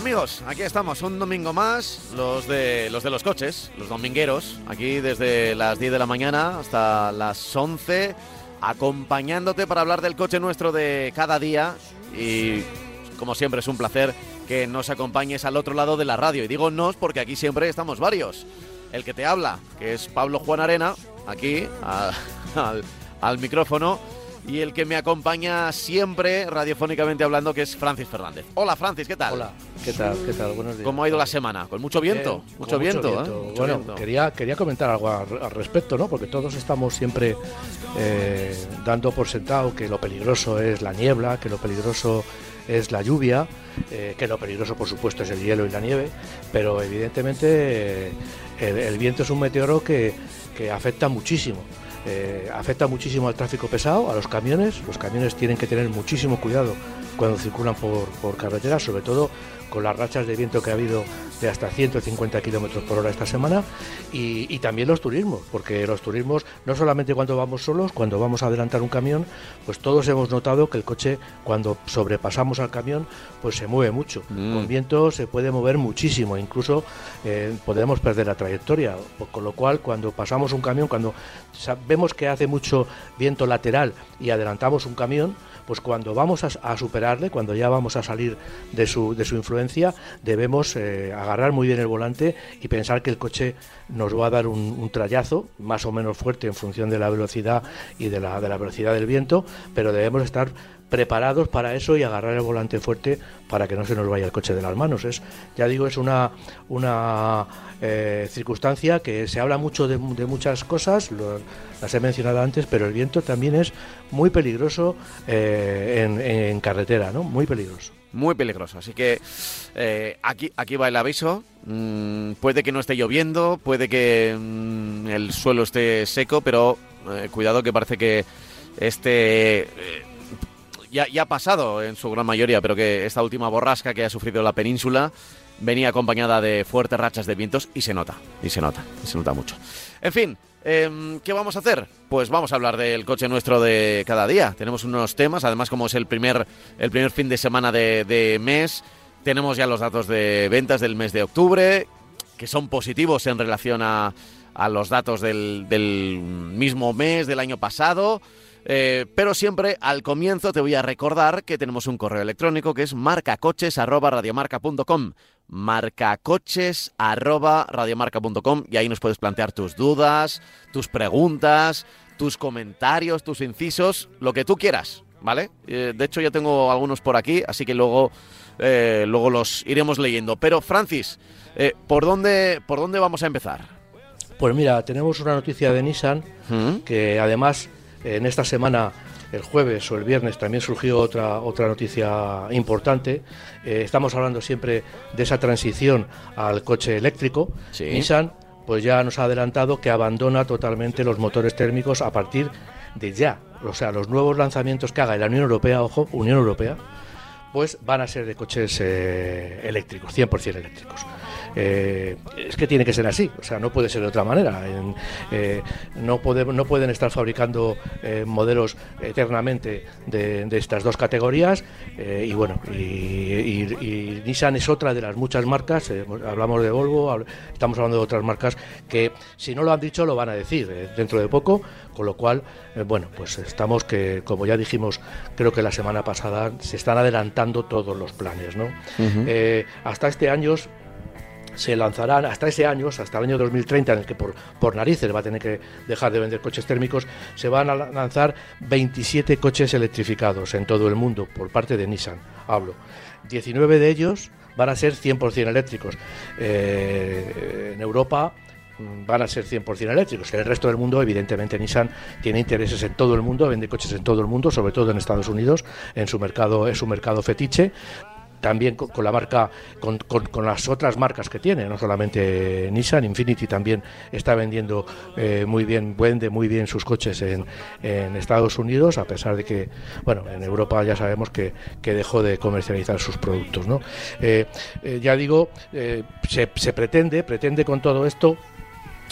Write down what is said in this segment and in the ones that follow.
amigos? Aquí estamos, un domingo más, los de los de los coches, los domingueros, aquí desde las 10 de la mañana hasta las 11, acompañándote para hablar del coche nuestro de cada día y como siempre es un placer que nos acompañes al otro lado de la radio. Y digo nos porque aquí siempre estamos varios. El que te habla, que es Pablo Juan Arena, aquí al micrófono, y el que me acompaña siempre radiofónicamente hablando, que es Francis Fernández. Hola Francis, ¿qué tal? Hola, ¿qué tal? ¿Qué tal? Buenos días. ¿Cómo ha ido la semana? ¿Con mucho viento? Bien, mucho con viento, ¿eh? Mucho bueno, viento. Quería, quería comentar algo al, al respecto, ¿no? Porque todos estamos siempre eh, dando por sentado que lo peligroso es la niebla, que lo peligroso es la lluvia, eh, que lo peligroso, por supuesto, es el hielo y la nieve, pero evidentemente el, el viento es un meteoro que, que afecta muchísimo. Eh, afecta muchísimo al tráfico pesado, a los camiones. Los camiones tienen que tener muchísimo cuidado cuando circulan por, por carretera, sobre todo con las rachas de viento que ha habido de hasta 150 kilómetros por hora esta semana y, y también los turismos, porque los turismos no solamente cuando vamos solos, cuando vamos a adelantar un camión, pues todos hemos notado que el coche cuando sobrepasamos al camión, pues se mueve mucho. Mm. Con viento se puede mover muchísimo, incluso eh, podemos perder la trayectoria, con lo cual cuando pasamos un camión, cuando vemos que hace mucho viento lateral y adelantamos un camión, pues cuando vamos a, a cuando ya vamos a salir de su, de su influencia, debemos eh, agarrar muy bien el volante y pensar que el coche nos va a dar un, un trayazo más o menos fuerte en función de la velocidad y de la, de la velocidad del viento, pero debemos estar preparados para eso y agarrar el volante fuerte para que no se nos vaya el coche de las manos. Es, ya digo, es una, una eh, circunstancia que se habla mucho de, muchas cosas, las he mencionado antes, pero el viento también es muy peligroso eh, en, carretera, ¿no? Muy peligroso. Muy peligroso. Así que eh, aquí, aquí va el aviso. Mm, puede que no esté lloviendo, puede que mm, el suelo esté seco, pero cuidado que parece que este ya, ya ha pasado en su gran mayoría, pero que esta última borrasca que ha sufrido la península venía acompañada de fuertes rachas de vientos y se nota, y se nota, y se nota mucho. En fin, em, ¿qué vamos a hacer? Pues vamos a hablar del coche nuestro de cada día. Tenemos unos temas, además como es el primer, el primer fin de semana de, de mes, tenemos ya los datos de ventas del mes de octubre, que son positivos en relación a, a los datos del, del mismo mes del año pasado. Eh, pero siempre al comienzo te voy a recordar que tenemos un correo electrónico que es marcacoches@radiomarca.com, marcacoches@radiomarca.com y ahí nos puedes plantear tus dudas, tus preguntas, tus comentarios, tus incisos, lo que tú quieras, ¿vale? Eh, de hecho ya tengo algunos por aquí, así que luego eh, luego los iremos leyendo. Pero Francis, eh, ¿por dónde por dónde vamos a empezar? Pues mira, tenemos una noticia de Nissan ¿Mm? que además en esta semana el jueves o el viernes también surgió otra otra noticia importante. Eh, estamos hablando siempre de esa transición al coche eléctrico. Sí. Nissan pues ya nos ha adelantado que abandona totalmente los motores térmicos a partir de ya. O sea, los nuevos lanzamientos que haga la Unión Europea, ojo, Unión Europea, pues van a ser de coches eh, eléctricos, 100% eléctricos. Eh, es que tiene que ser así, o sea, no puede ser de otra manera. En- eh, no, no pueden estar fabricando eh, modelos eternamente de, de estas dos categorías. y bueno, y, y- y Nissan es otra de las muchas marcas. hablamos de Volvo, hab- estamos hablando de otras marcas que, si no lo han dicho, lo van a decir dentro de poco. Con lo cual, bueno, pues estamos que, como ya dijimos, creo que la semana pasada, se están adelantando todos los planes, ¿no? Hasta este año se lanzarán hasta ese año, hasta el año 2030, en el que por, por narices va a tener que dejar de vender coches térmicos, se van a la- lanzar 27 coches electrificados en todo el mundo por parte de Nissan, hablo. 19 de ellos van a ser 100% eléctricos. Eh, en Europa mm, van a ser 100% eléctricos. En el resto del mundo, evidentemente, Nissan tiene intereses en todo el mundo, vende coches en todo el mundo, sobre todo en Estados Unidos, en su mercado, en su mercado fetiche también con, la marca, con, con, las otras marcas que tiene, no solamente Nissan, Infinity también está vendiendo eh, muy bien, vende muy bien sus coches en, en, Estados Unidos, a pesar de que, bueno, en Europa ya sabemos que, que dejó de comercializar sus productos, ¿no? Eh, eh, ya digo, se, se pretende, pretende con todo esto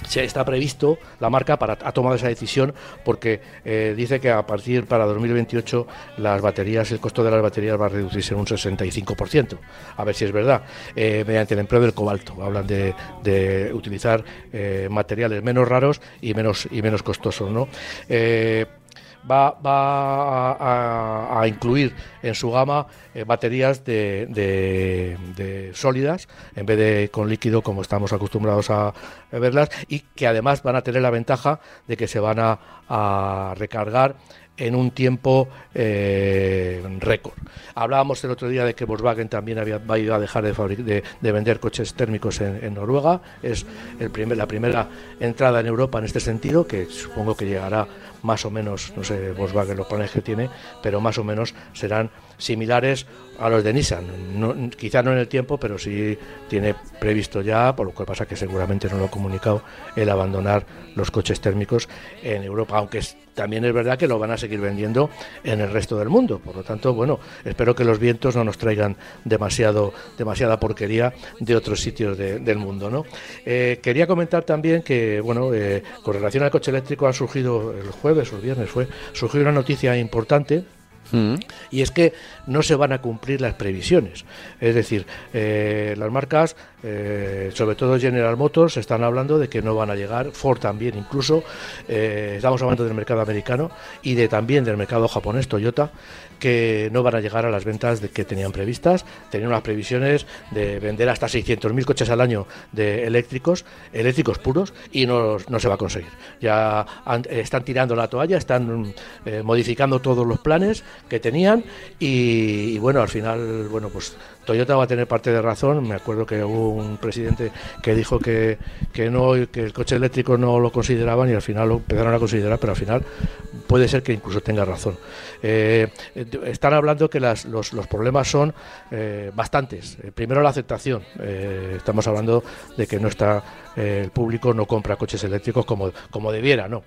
se está previsto la marca para ha tomado esa decisión porque eh, dice que a partir para 2028 las baterías el costo de las baterías va a reducirse en un 65% a ver si es verdad. Eh, mediante el empleo del cobalto. Hablan de, de utilizar eh, materiales menos raros y menos y menos costosos no va, a, incluir en su gama eh, baterías de, sólidas en vez de con líquido como estamos acostumbrados a, verlas y que además van a tener la ventaja de que se van a recargar en un tiempo eh, récord. Hablábamos el otro día de que Volkswagen también había, va a dejar de, de, vender coches térmicos en, Noruega. Es el primer, la primera entrada en Europa en este sentido, que supongo que llegará más o menos, no sé Volkswagen los planes que tiene, pero más o menos serán similares a los de Nissan. No, quizá no en el tiempo, pero sí tiene previsto ya, por lo que pasa que seguramente no lo ha comunicado, el abandonar los coches térmicos en Europa, aunque también es verdad que lo van a seguir vendiendo en el resto del mundo. Por lo tanto, bueno, espero que los vientos no nos traigan demasiado, demasiada porquería de otros sitios del mundo. ¿no? Eh, quería comentar también que, bueno, eh, con relación al coche eléctrico ha surgido el jueves o el viernes fue, surgió una noticia importante Mm. Y es que no se van a cumplir las previsiones. Es decir, eh, las marcas, eh, sobre todo General Motors, están hablando de que no van a llegar, Ford también incluso, eh, estamos hablando del mercado americano y de también del mercado japonés, Toyota, que no van a llegar a las ventas de que tenían previstas. Tenían unas previsiones de vender hasta 600.000 coches al año de eléctricos, eléctricos puros, y no, no se va a conseguir. Ya están tirando la toalla, están modificando todos los planes que tenían y, bueno, al final, bueno, pues Toyota va a tener parte de razón. Me acuerdo que hubo un presidente que dijo que, que no que el coche eléctrico no lo consideraban y al final lo empezaron a considerar, pero al final puede ser que incluso tenga razón. Eh, están hablando que los, problemas son eh, bastantes. Eh, primero la aceptación. estamos hablando de que no está el público no compra coches eléctricos como, como debiera, no.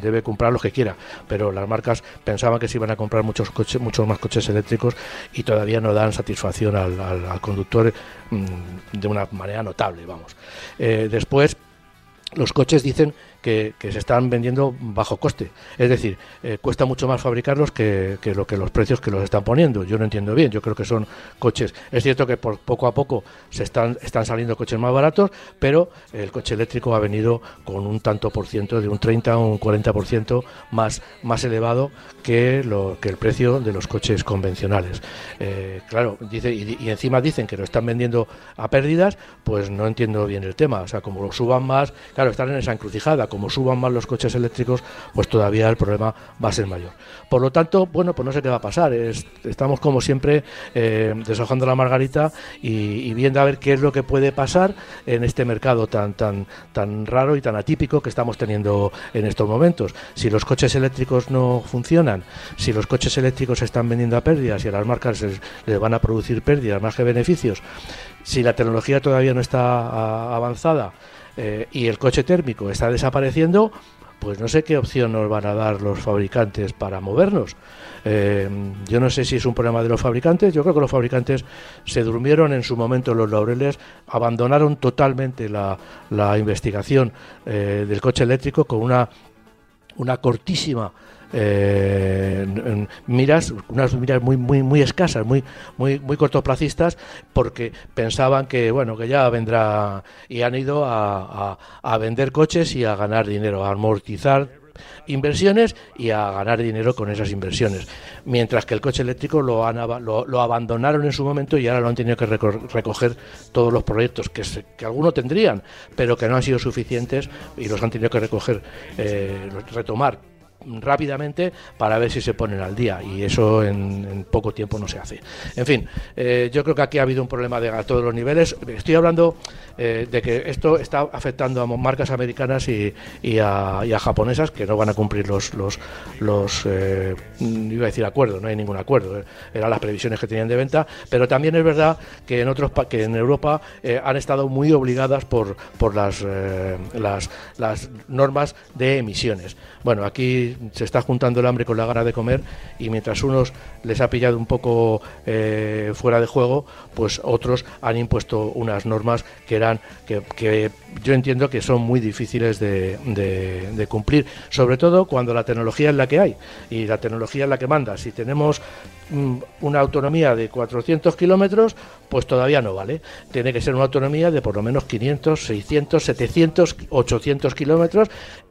Debe comprar los que quiera, pero las marcas pensaban que se iban a comprar muchos coches, muchos más coches eléctricos y todavía no dan satisfacción al, conductor mm, de una manera notable, vamos. después los coches dicen que, se están vendiendo bajo coste. Es decir, eh, cuesta mucho más fabricarlos que, lo que los precios que los están poniendo. Yo no entiendo bien. Yo creo que son coches. Es cierto que por poco a poco se están, están saliendo coches más baratos, pero el coche eléctrico ha venido con un tanto por ciento, de un 30 o un 40 por ciento más, más elevado que, lo, que el precio de los coches convencionales. Eh, claro, dice, y, encima dicen que lo están vendiendo a pérdidas, pues no entiendo bien el tema. O sea, como lo suban más, claro, están en esa encrucijada suban más los coches eléctricos, pues todavía el problema va a ser mayor. Por lo tanto, bueno, pues no sé qué va a pasar. estamos como siempre eh, deshojando la margarita y, viendo a ver qué es lo que puede pasar en este mercado tan, tan, tan raro y tan atípico que estamos teniendo en estos momentos. Si los coches eléctricos no funcionan, si los coches eléctricos se están vendiendo a pérdidas y a las marcas les, van a producir pérdidas más que beneficios, si la tecnología todavía no está avanzada, eh, y el coche térmico está desapareciendo, pues no sé qué opción nos van a dar los fabricantes para movernos. Eh, yo no sé si es un problema de los fabricantes, yo creo que los fabricantes se durmieron en su momento los laureles, abandonaron totalmente la, investigación eh, del coche eléctrico con una, una cortísima eh, miras, unas miras muy, muy, muy escasas, muy, muy, muy cortoplacistas, porque pensaban que, bueno, que ya vendrá y han ido a, a, vender coches y a ganar dinero, a amortizar inversiones y a ganar dinero con esas inversiones. Mientras que el coche eléctrico lo, han, lo, abandonaron en su momento y ahora lo han tenido que recoger todos los proyectos que, que algunos tendrían, pero que no han sido suficientes y los han tenido que recoger, eh, retomar rápidamente para ver si se ponen al día y eso en, poco tiempo no se hace. En fin, eh, yo creo que aquí ha habido un problema de, a todos los niveles. Estoy hablando eh, de que esto está afectando a marcas americanas y, a, japonesas que no van a cumplir los, los, los eh, iba a decir acuerdos, no hay ningún acuerdo, eran las previsiones que tenían de venta, pero también es verdad que en otros que en Europa han estado muy obligadas por, por las, las normas de emisiones. Bueno, aquí se está juntando el hambre con la gana de comer y mientras unos les ha pillado un poco eh, fuera de juego, pues otros han impuesto unas normas que eran que, yo entiendo que son muy difíciles de, de, cumplir, sobre todo cuando la tecnología es la que hay y la tecnología es la que manda. Si tenemos mm, una autonomía de 400 kilómetros, pues todavía no vale. Tiene que ser una autonomía de por lo menos 500, 600, 700, 800 kilómetros,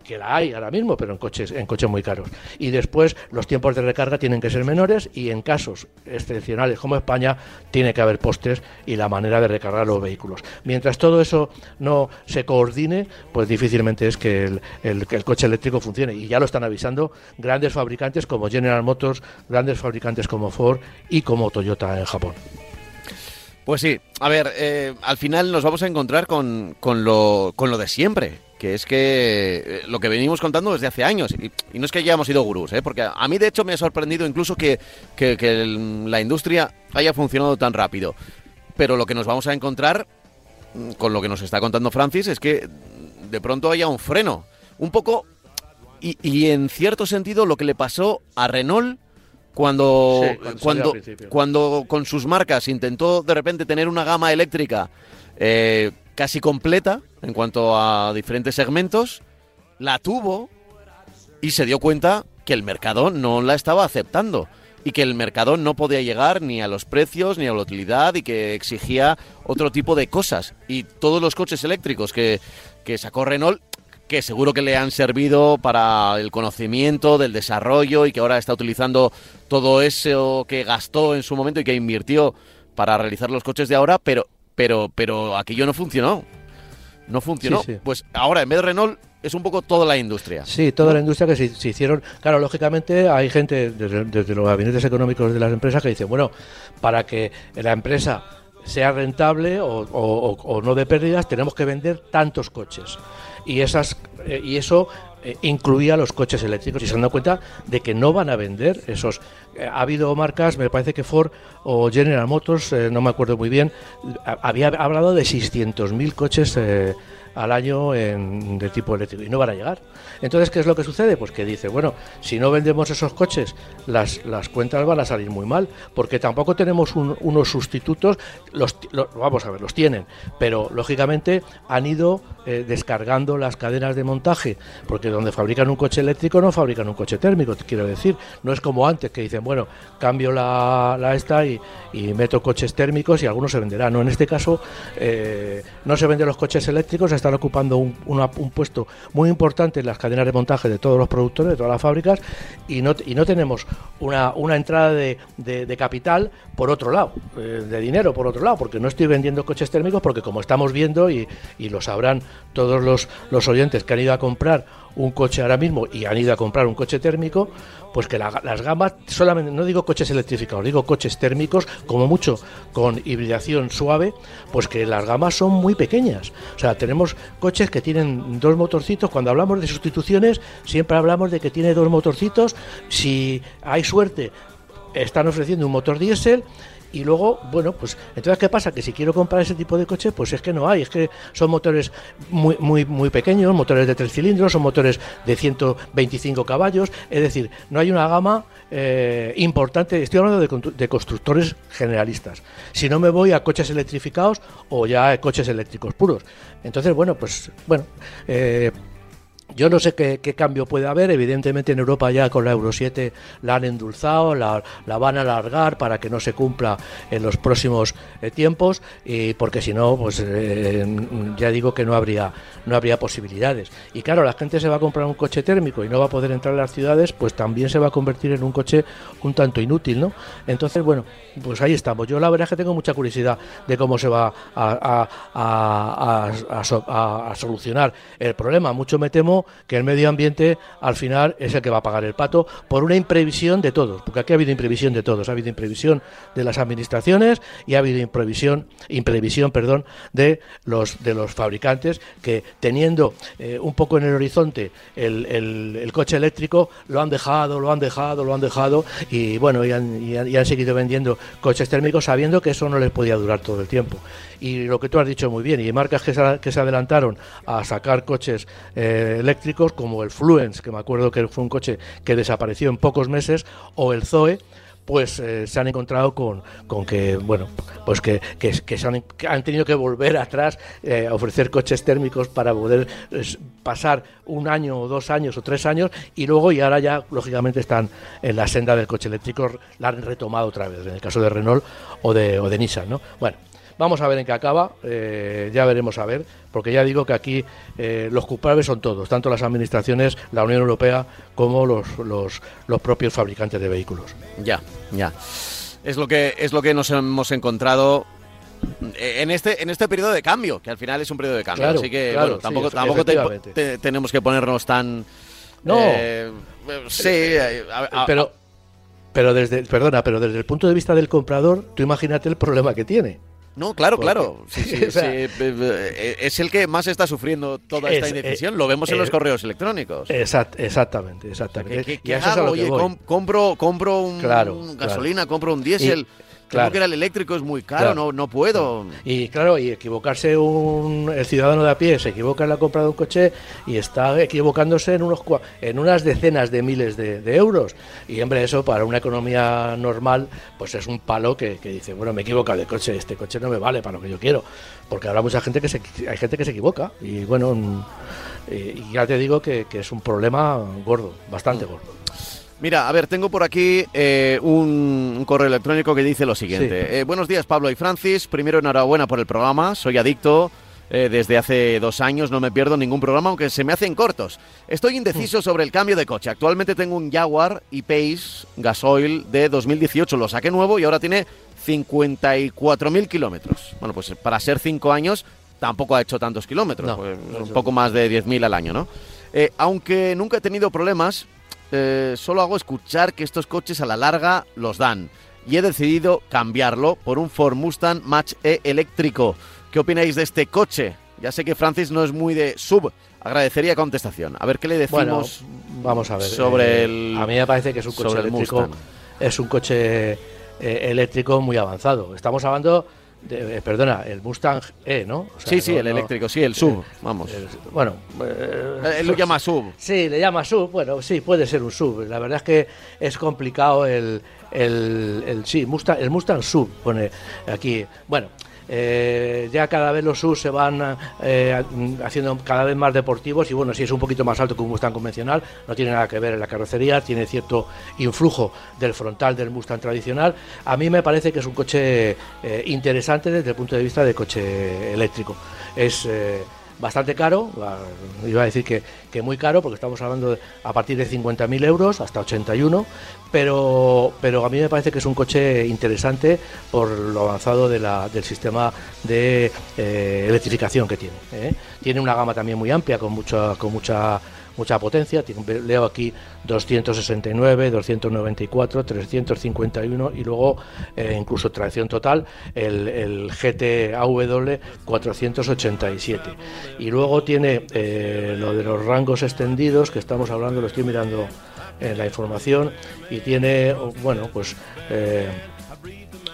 que la hay ahora mismo, pero en coches, en coches muy caros. Y después los tiempos de recarga tienen que ser menores y en casos excepcionales como España tiene que haber postes y la manera de recargar los vehículos. Mientras todo eso no se coordine, pues difícilmente es que el, coche eléctrico funcione. Y ya lo están avisando grandes fabricantes como General Motors, grandes fabricantes como Ford y como Toyota en Japón. Pues sí, a ver, eh, al final nos vamos a encontrar con, con, lo, con lo de siempre, que es que eh, lo que venimos contando desde hace años, y, no es que hayamos sido gurús, ¿eh? porque a, mí de hecho me ha sorprendido incluso que, la industria haya funcionado tan rápido, pero lo que nos vamos a encontrar mm, con lo que nos está contando Francis es que de pronto haya un freno, un poco, y, y en cierto sentido lo que le pasó a Renault cuando, cuando, cuando, con sus marcas intentó de repente tener una gama eléctrica eh, casi completa en cuanto a diferentes segmentos, la tuvo y se dio cuenta que el mercado no la estaba aceptando y que el mercado no podía llegar ni a los precios ni a la utilidad y que exigía otro tipo de cosas. Y todos los coches eléctricos que, que sacó Renault que seguro que le han servido para el conocimiento del desarrollo y que ahora está utilizando todo eso que gastó en su momento y que invirtió para realizar los coches de ahora, pero pero pero aquello no funcionó. No funcionó. Pues ahora en vez de Renault es un poco toda la industria. Sí, toda la industria que se, hicieron. Claro, lógicamente hay gente desde, los gabinetes económicos de las empresas que dice, bueno, para que la empresa sea rentable o, o no de pérdidas, tenemos que vender tantos coches y, esas, eh, y eso eh, incluía los coches eléctricos y se han dado cuenta de que no van a vender esos. Eh, ha habido marcas, me parece que Ford o General Motors, no me acuerdo muy bien, había hablado de 600.000 coches al año en, de tipo eléctrico y no van a llegar. Entonces, ¿qué es lo que sucede? Pues que dice, bueno, si no vendemos esos coches, las, las cuentas van a salir muy mal, porque tampoco tenemos unos sustitutos, los, vamos a ver, los tienen, pero lógicamente han ido eh, descargando las cadenas de montaje, porque donde fabrican un coche eléctrico no fabrican un coche térmico, quiero decir, no es como antes que dicen, bueno, cambio la, esta y, y, meto coches térmicos y algunos se venderán. No, en este caso eh, no se venden los coches eléctricos hasta están ocupando un, puesto muy importante en las cadenas de montaje de todos los productores, de todas las fábricas, y no, y no tenemos una, entrada de, de, capital por otro lado, eh, de dinero por otro lado, porque no estoy vendiendo coches térmicos, porque como estamos viendo, y, y lo sabrán todos los, los oyentes que han ido a comprar un coche ahora mismo y han ido a comprar un coche térmico, pues que las gamas, solamente, no digo coches electrificados, digo coches térmicos, como mucho con hibridación suave, pues que las gamas son muy pequeñas. O sea, tenemos coches que tienen dos motorcitos, cuando hablamos de sustituciones, siempre hablamos de que tiene dos motorcitos, si hay suerte, están ofreciendo un motor diésel y luego, bueno, pues entonces ¿qué pasa? Que si quiero comprar ese tipo de coche, pues es que no hay, es que son motores muy muy muy pequeños, motores de tres cilindros, son motores de 125 caballos, es decir, no hay una gama eh, importante, estoy hablando de, constructores generalistas. Si no me voy a coches electrificados o ya coches eléctricos puros. Entonces, bueno, pues bueno, eh, yo no sé qué, cambio puede haber, evidentemente en Europa ya con la Euro 7 la han endulzado, la, van a alargar para que no se cumpla en los próximos eh, tiempos, y porque si no, pues eh, ya digo que no habría, no habría posibilidades. Y claro, la gente se va a comprar un coche térmico y no va a poder entrar a las ciudades, pues también se va a convertir en un coche un tanto inútil, ¿no? Entonces, bueno, pues ahí estamos. Yo la verdad es que tengo mucha curiosidad de cómo se va a, a, a solucionar el problema. Mucho me temo que el medio ambiente al final es el que va a pagar el pato por una imprevisión de todos, porque aquí ha habido imprevisión de todos, ha habido imprevisión de las administraciones y ha habido imprevisión, imprevisión perdón, de los de los fabricantes que teniendo eh, un poco en el horizonte el, el, coche eléctrico lo han dejado, lo han dejado, lo han dejado y bueno, y han, y han, seguido vendiendo coches térmicos sabiendo que eso no les podía durar todo el tiempo. Y lo que tú has dicho muy bien, y marcas que se, que se adelantaron a sacar coches eh, eléctricos como el Fluence, que me acuerdo que fue un coche que desapareció en pocos meses, o el Zoe, pues eh, se han encontrado con, con que, bueno, pues que, que, se han, tenido que volver atrás eh, a ofrecer coches térmicos para poder pasar un año o dos años o tres años y luego y ahora ya lógicamente están en la senda del coche eléctrico, la han retomado otra vez, en el caso de Renault o de, o de Nissan, ¿no? Bueno, Vamos a ver en qué acaba, eh, ya veremos a ver, porque ya digo que aquí eh, los culpables son todos, tanto las administraciones, la Unión Europea, como los, los, los propios fabricantes de vehículos. Ya, ya. Es lo que, es lo que nos hemos encontrado en este en este periodo de cambio, que al final es un periodo de cambio. así que bueno, tampoco, tampoco tenemos que ponernos tan. No. Eh, sí, pero. Pero desde, perdona, pero desde el punto de vista del comprador, tú imagínate el problema que tiene. No, claro, claro. es el que más está sufriendo toda esta indecisión. Lo vemos en los correos electrónicos. exactamente, exactamente. ¿Qué, hago? Oye, compro, compro un, gasolina, compro un diésel. Claro. que era el eléctrico es muy caro, no, no puedo. Y claro, y equivocarse un el ciudadano de a pie se equivoca en la compra de un coche y está equivocándose en unos en unas decenas de miles de, euros. Y hombre, eso para una economía normal, pues es un palo que, dice, bueno, me he equivocado de coche, este coche no me vale para lo que yo quiero. Porque habrá mucha gente que se, hay gente que se equivoca. Y bueno, mm, y ya te digo que, que es un problema gordo, bastante mm. gordo. Mira, a ver, tengo por aquí eh, un, correo electrónico que dice lo siguiente. Eh, buenos días, Pablo y Francis. Primero, enhorabuena por el programa. Soy adicto. Eh, desde hace dos años no me pierdo ningún programa, aunque se me hacen cortos. Estoy indeciso sobre el cambio de coche. Actualmente tengo un Jaguar e-Pace gasoil de 2018. Lo saqué nuevo y ahora tiene 54.000 kilómetros. Bueno, pues para ser cinco años tampoco ha hecho tantos kilómetros. Pues un poco más de 10.000 al año, ¿no? aunque nunca he tenido problemas, eh, solo hago escuchar que estos coches a la larga los dan. Y he decidido cambiarlo por un Ford Mustang Match E eléctrico. ¿Qué opináis de este coche? Ya sé que Francis no es muy de sub. Agradecería contestación. A ver qué le decimos. vamos a ver. Sobre eh, el. A mí me parece que es un coche eléctrico. Es un coche eh, eléctrico muy avanzado. Estamos hablando eh, perdona, el Mustang E, ¿no? sí, sí, el eléctrico, sí, el sub, vamos. bueno, eh, él lo llama sub. Sí, le llama sub, bueno, sí, puede ser un sub. La verdad es que es complicado el, el, el sí, Mustang, el Mustang sub, pone aquí. Bueno, eh, ya cada vez los SUV se van eh, haciendo cada vez más deportivos y bueno, si es un poquito más alto que un Mustang convencional, no tiene nada que ver en la carrocería, tiene cierto influjo del frontal del Mustang tradicional. A mí me parece que es un coche eh, interesante desde el punto de vista de coche eléctrico. Es bastante caro, iba a decir que, que muy caro, porque estamos hablando a partir de 50.000 euros hasta 81, pero, pero a mí me parece que es un coche interesante por lo avanzado del sistema de eh, electrificación que tiene. ¿eh? Tiene una gama también muy amplia, con mucha, con mucha mucha potencia. Leo aquí 269, 294, 351 y luego eh, incluso tracción total el, el GT-AW 487. Y luego tiene eh, lo de los rangos extendidos que estamos hablando, lo estoy mirando en la información y tiene, bueno, pues eh,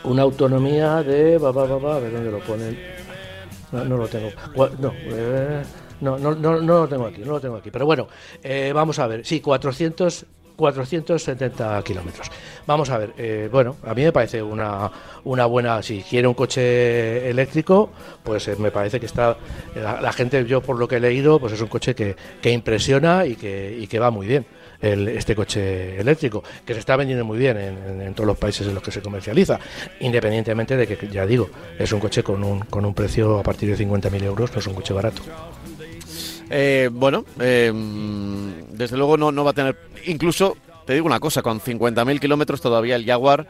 una autonomía de, a ver dónde lo ponen. No, no lo tengo. No, no, no, no, no lo tengo aquí, no lo tengo aquí. Pero bueno, eh, vamos a ver. Sí, 400, 470 kilómetros. Vamos a ver, eh, bueno, a mí me parece una, una buena, si quiere un coche eléctrico, pues eh, me parece que está, la, gente, yo por lo que he leído, pues es un coche que, que impresiona y que, y que va muy bien. El, este coche eléctrico, que se está vendiendo muy bien en, todos los países en los que se comercializa, independientemente de que, ya digo, es un coche con un, con un precio a partir de 50.000 euros, no es un coche barato. Eh, bueno, eh, desde luego no, no va a tener. Incluso, te digo una cosa, con 50.000 kilómetros todavía el Jaguar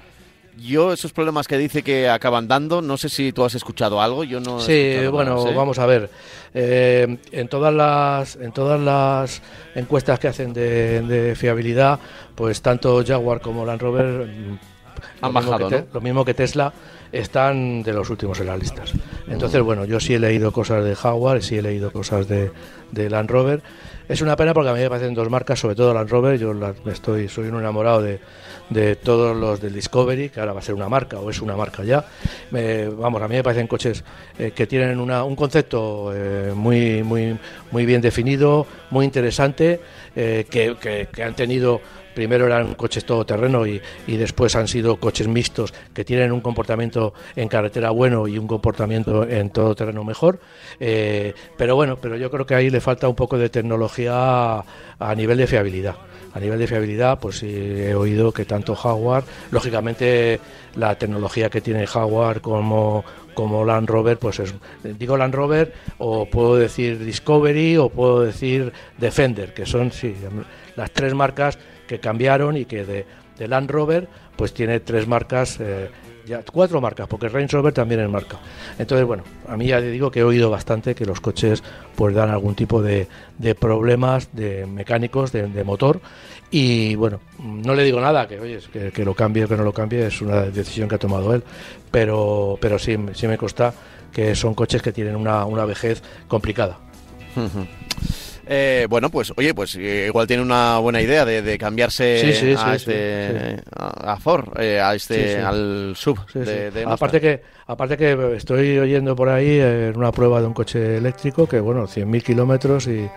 yo esos problemas que dice que acaban dando, no sé si tú has escuchado algo, yo no. he Sí, bueno, vamos a ver. Eh, en todas las en todas las encuestas que hacen de, de fiabilidad, pues tanto Jaguar como Land Rover Han lo mismo bajado, que ¿no? Lo mismo que Tesla están de los últimos en las listas. Entonces, bueno, yo sí he leído cosas de Jaguar, sí he leído cosas de, de Land Rover. Es una pena porque a mí me parecen dos marcas, sobre todo Land Rover. Yo la- estoy, soy un enamorado de, de todos los del Discovery, que ahora va a ser una marca o es una marca ya. Vamos, a mí me parecen coches eh, que tienen una- un concepto eh, muy, muy, muy bien definido, muy interesante, eh, que, que- que han tenido primero eran coches todoterreno y, y después han sido coches mixtos que tienen un comportamiento en carretera bueno y un comportamiento en todoterreno mejor. Eh, pero bueno, pero yo creo que ahí le falta un poco de tecnología a, nivel de fiabilidad. A nivel de fiabilidad, pues he oído que tanto Jaguar, lógicamente la tecnología que tiene Jaguar como como Land Rover, pues es, digo Land Rover o puedo decir Discovery o puedo decir Defender, que son sí, las tres marcas que cambiaron y que de, Land Rover pues tiene tres marcas, eh, ya cuatro marcas, porque Range Rover también es marca. Entonces, bueno, a mí ya te digo que he oído bastante que los coches pues dan algún tipo de, problemas de mecánicos, de, motor, y bueno, no le digo nada, que oye, que, que lo cambie o que no lo cambie es una decisión que ha tomado él, pero, pero sí, sí me consta que son coches que tienen una, una vejez complicada. Eh, bueno, pues oye, pues eh, igual tiene una buena idea de, de cambiarse Sí, sí, a sí, este a Ford, eh, a este al sub de, de aparte que aparte que estoy oyendo por ahí eh, en una prueba de un coche eléctrico que bueno 100.000 kilómetros y,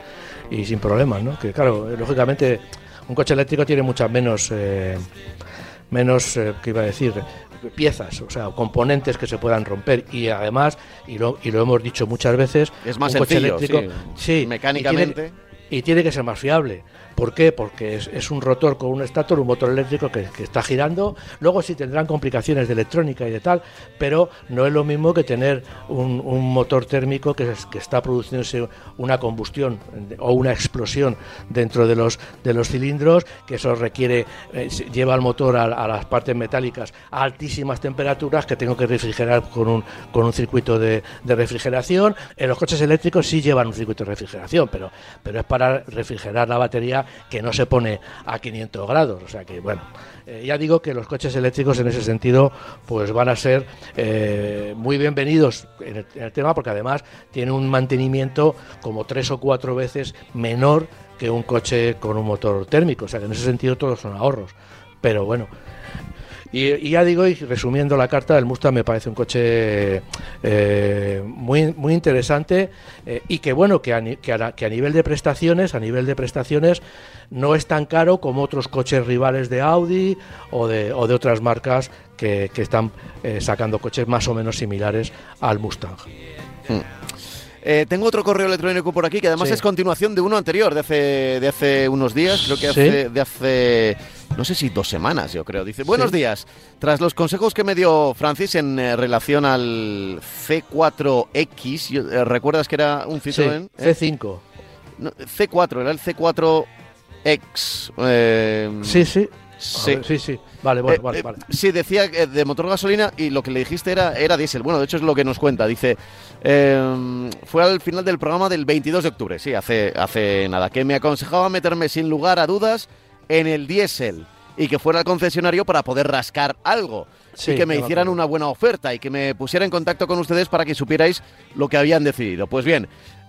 y sin problemas no que claro eh, lógicamente un coche eléctrico tiene muchas menos eh, menos eh, qué iba a decir piezas o sea componentes que se puedan romper y además y lo, y lo hemos dicho muchas veces Es más un coche sencillo, eléctrico sí. sí, Mecánicamente. y tiene- y tiene que ser más fiable. ¿Por qué? Porque es, un rotor con un estator, un motor eléctrico que, está girando. Luego sí tendrán complicaciones de electrónica y de tal, pero no es lo mismo que tener un, motor térmico que, es- que está produciéndose una combustión o una explosión dentro de los, de los cilindros, que eso requiere, eh, lleva el motor a, las partes metálicas a altísimas temperaturas que tengo que refrigerar con un, con un circuito de, refrigeración. En los coches eléctricos sí llevan un circuito de refrigeración, pero es para refrigerar la batería que no se pone a 500 grados. O sea que, bueno, eh, ya digo que los coches eléctricos en ese sentido pues van a ser eh, muy bienvenidos en el, en el tema porque además tiene un mantenimiento como tres o cuatro veces menor que un coche con un motor térmico. O sea que en ese sentido todos son ahorros. Pero bueno, y, y ya digo, y resumiendo la carta, el Mustang me parece un coche eh, muy, muy interesante eh, y que bueno, que a, que, a, nivel de prestaciones, a nivel de prestaciones, no es tan caro como otros coches rivales de Audi o de, o de otras marcas que, que están eh, sacando coches más o menos similares al Mustang. Eh, tengo otro correo electrónico por aquí que además Sí. es continuación de uno anterior, de hace, de hace unos días, creo que Sí. hace, de hace, no sé si dos semanas, yo creo. Dice, buenos Sí. días. Tras los consejos que me dio Francis en eh, relación al C4X, yo- eh, ¿recuerdas que era un Sí, Citroën? Eh, C5. no, C4, era el C4X. eh, Sí, sí. Sí. ver, sí, sí. Vale, bueno, Eh, vale, eh, vale. Sí, decía de motor gasolina y lo que le dijiste era, era diésel. Bueno, de hecho es lo que nos cuenta. Dice, eh, fue al final del programa del 22 de octubre, sí, hace, hace nada, que me aconsejaba meterme sin lugar a dudas en el diésel y que fuera al concesionario para poder rascar algo. Sí, y que me hicieran una buena oferta y que me pusiera en contacto con ustedes para que supierais lo que habían decidido. Pues bien,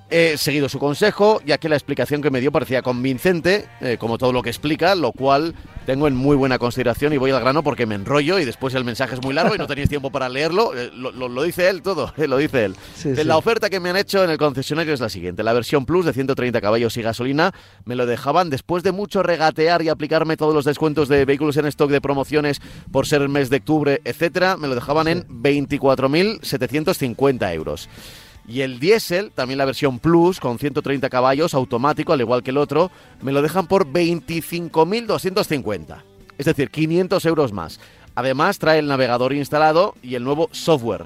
he seguido su consejo, ya que la explicación que me dio parecía convincente, eh, como todo lo que explica, lo cual tengo en muy buena consideración y voy al grano porque me enrollo y después el mensaje es muy largo y no tenéis tiempo para leerlo. Eh, lo, lo- lo dice él todo, eh, lo dice él. Sí, sí. La oferta que me han hecho en el concesionario es la siguiente. La versión Plus de 130 caballos y gasolina me lo dejaban después de mucho regatear y aplicarme todos los descuentos de vehículos en stock de promociones por ser el mes de octubre, etcétera, me lo dejaban en 24.750 euros. Y el diésel, también la versión Plus, con 130 caballos, automático, al igual que el otro, me lo dejan por 25.250. Es decir, 500 euros más. Además, trae el navegador instalado y el nuevo software.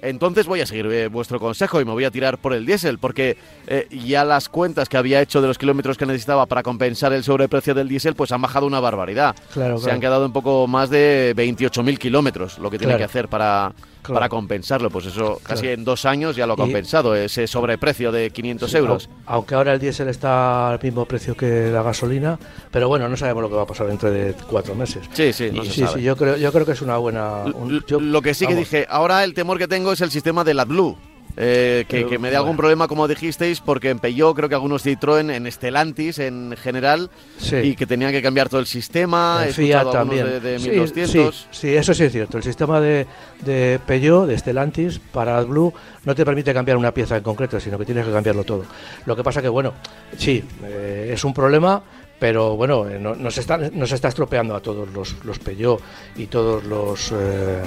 entonces voy a seguir eh, vuestro consejo y me voy a tirar por el diésel, porque eh, ya las cuentas que había hecho de los kilómetros que necesitaba para compensar el sobreprecio del diésel, pues han bajado una barbaridad. Claro, Se claro. han quedado un poco más de 28.000 kilómetros, lo que tiene Claro. que hacer para, Claro. para compensarlo. Pues eso, casi Claro. en dos años ya lo ha Y- compensado, ese sobreprecio de 500 euros. Au- Aunque ahora el diésel está al mismo precio que la gasolina, pero bueno, no sabemos lo que va a pasar dentro de cuatro meses. Sí, sí, no Y se sí, sabe. sí, yo creo, yo creo que es una buena. un- L- yo- lo que sí que dije, ahora el temor que tengo es el sistema de AdBlue. Eh, que, me dé algún problema, como dijisteis, porque en Peugeot, creo que algunos Citroën, en Stellantis en general, Sí. y que tenían que cambiar todo el sistema. Fiat también. de, de Sí, 1200. Sí, sí, eso sí es cierto. El sistema de, de Peugeot, de Stellantis, para AdBlue, no te permite cambiar una pieza en concreto, sino que tienes que cambiarlo todo. Lo que pasa que, bueno, sí, eh, es un problema, pero bueno, eh, no- nos, está, nos está estropeando a todos los, los Peugeot y todos los, eh,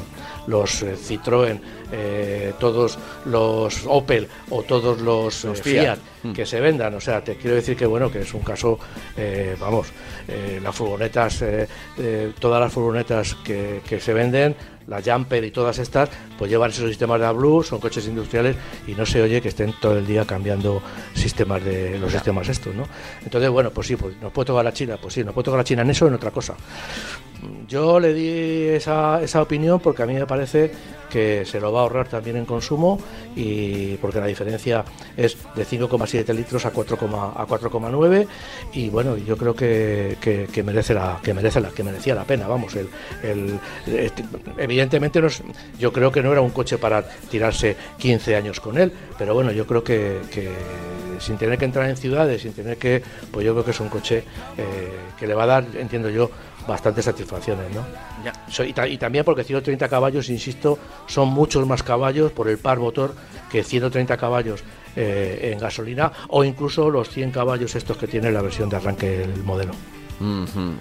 los eh, Citroën, eh, todos los Opel o todos los, Los eh, Fiat. Fiat, Mm. que se vendan. O sea, te quiero decir que bueno, que es un caso, eh, vamos, eh, las furgonetas, todas las furgonetas que, que se venden, la Jumper y todas estas, pues llevan esos sistemas de AdBlue, son coches industriales y no se oye que estén todo el día cambiando sistemas de los sistemas estos, ¿no? Entonces, bueno, pues sí, pues nos puede tocar la China, pues sí, nos puede tocar la China en eso o en otra cosa. Yo le di esa, esa opinión porque a mí me parece que se lo va a ahorrar también en consumo y porque la diferencia es de 5,7 litros a 4,9 a 4,9 y bueno yo creo que, que- merece la que merece la que merecía la pena vamos el, el- este, evidentemente no yo creo que no era un coche para tirarse 15 años con él pero bueno yo creo que, que sin tener que entrar en ciudades sin tener que pues yo creo que es un coche eh, que le va a dar entiendo yo bastantes satisfacciones no Ya. So- y, ta- y también porque 130 caballos, insisto, son muchos más caballos por el par motor que 130 caballos eh, en gasolina o incluso los 100 caballos estos que tiene la versión de arranque el modelo.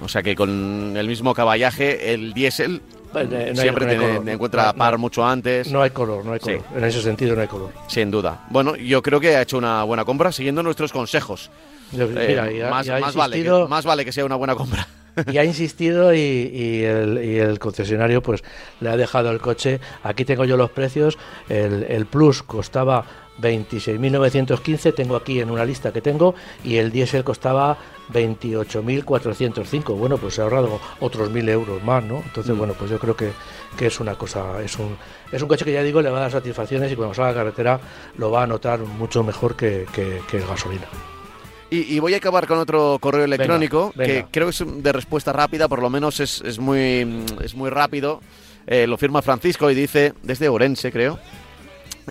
O sea que con el mismo caballaje, el diésel Eh, hay- siempre no hay tiene- color. encuentra No, par mucho antes. No hay color, no hay Sí. color. En ese sentido no hay color. Sin duda. Bueno, yo creo que ha hecho una buena compra siguiendo nuestros consejos. Yo- Eh, mira, más, vale que, insistido- más vale que sea una buena compra. y ha insistido y, y el, y el concesionario pues le ha dejado el coche. Aquí tengo yo los precios. El, el Plus costaba 26.915, tengo aquí en una lista que tengo, y el diésel costaba 28.405. Bueno, pues se ha ahorrado otros 1.000 euros más, ¿no? Entonces, bueno, pues yo creo que, que es una cosa, es un, es un coche que ya digo le va a dar satisfacciones y cuando salga a carretera lo va a notar mucho mejor que, que, que el gasolina. Y, y voy a acabar con otro correo electrónico venga. que creo que es de respuesta rápida, por lo menos es, es muy, es muy rápido. Eh, lo firma Francisco y dice, desde Orense creo,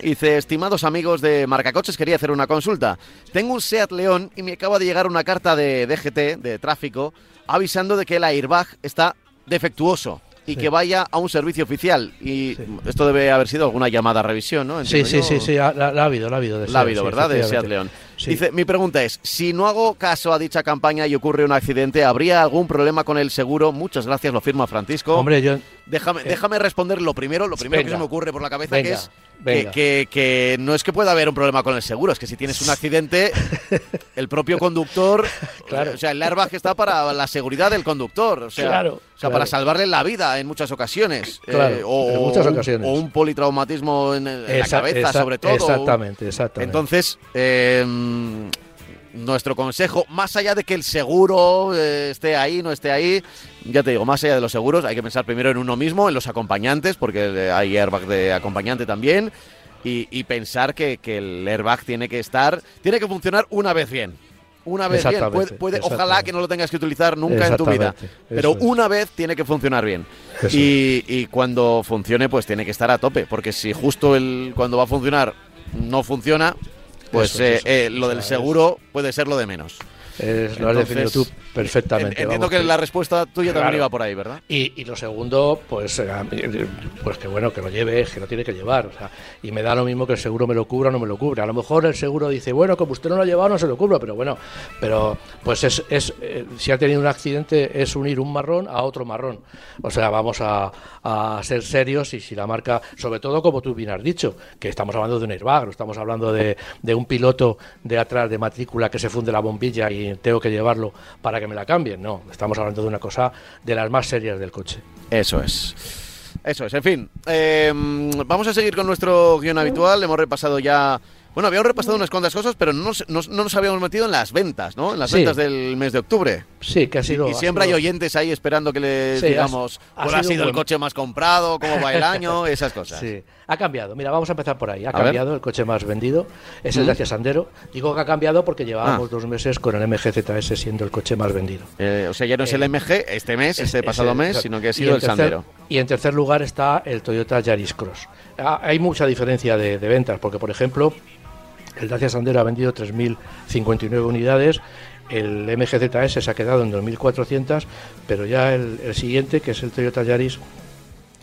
dice, estimados amigos de Marcacoches, quería hacer una consulta. Tengo un SEAT León y me acaba de llegar una carta de DGT, de tráfico, avisando de que el airbag está defectuoso y Sí. que vaya a un servicio oficial. Y Sí. esto debe haber sido alguna llamada a revisión, ¿no? Sí, Entiendo sí, yo. sí, sí, ha- la, la ha habido, la ha habido. de La ha habido, sí, ¿verdad? De Seat. León. Sí. Dice, mi pregunta es, si no hago caso a dicha campaña y ocurre un accidente, ¿habría algún problema con el seguro? Muchas gracias, lo firma Francisco. Hombre, yo, déjame, déjame responder lo primero, lo primero que se me ocurre por la cabeza, Venga, que es que, que- que no es que pueda haber un problema con el seguro, es que si tienes un accidente, el propio conductor, Claro. o sea, el airbag está para la seguridad del conductor, o sea, Claro, o sea claro. para salvarle la vida en muchas ocasiones, eh, o, en muchas o un- ocasiones. o un politraumatismo en, el- en la cabeza, sobre todo. Exactamente, exactamente. Entonces, eh, nuestro consejo, más allá de que el seguro eh, esté ahí, no esté ahí, ya te digo, más allá de los seguros, hay que pensar primero en uno mismo, en los acompañantes, porque eh, hay airbag de acompañante también, y, y pensar que, que el airbag tiene que estar, tiene que funcionar una vez bien. Una vez bien. Puede, puede- ojalá que no lo tengas que utilizar nunca en tu vida. Pero es. una vez tiene que funcionar bien. Y, y cuando funcione, pues tiene que estar a tope. Porque si justo el, cuando va a funcionar no funciona, pues Eso, eh, eso. eh, lo O del seguro puede ser lo de menos. Es- lo has Entonces, definido tú perfectamente. En- Entiendo que la respuesta tuya también iba por ahí, ¿verdad? Y, y lo segundo, pues, eh, pues que bueno, que lo lleve, que lo tiene que llevar. O sea, y me da lo mismo que el seguro me lo cubra o no me lo cubra. A lo mejor el seguro dice, bueno, como usted no lo ha llevado, no se lo cubro, pero bueno, pero pues es, es eh, si ha tenido un accidente, es unir un marrón a otro marrón. O sea, vamos a, a ser serios y si la marca, sobre todo como tú bien has dicho, que estamos hablando de un airbag, estamos hablando de, de un piloto de atrás de matrícula que se funde la bombilla y tengo que llevarlo para que me la cambien. No, estamos hablando de una cosa de las más serias del coche. Eso es. Eso es, en fin. eh, vamos a seguir con nuestro guion habitual. Hemos repasado ya. Bueno, habíamos repasado unas cuantas cosas, pero no nos, no- no nos habíamos metido en las ventas, ¿no? En las Sí. ventas del mes de octubre. Sí, que ha sido. y siempre hay oyentes ahí esperando que les Sí, digamos cuál ha sido el buen- coche más comprado, cómo va el año, esas cosas. Sí, ha cambiado. Mira, vamos a empezar por ahí. Ha A ver. cambiado el coche más vendido. Es el ¿Mm? Dacia Sandero. Digo que ha cambiado porque llevábamos Ah. dos meses con el MGZS siendo el coche más vendido. Eh, o sea, ya no es el Eh, MG este mes, Es- este es pasado el- mes, sino que ha sido el tercer- Sandero. Y en tercer lugar está el Toyota Yaris Cross. Ah, Hay mucha diferencia de, de ventas, porque por ejemplo, el Dacia Sandero ha vendido 3.059 unidades, el MGZS se ha quedado en 2.400, pero ya el, siguiente, que es el Toyota Yaris,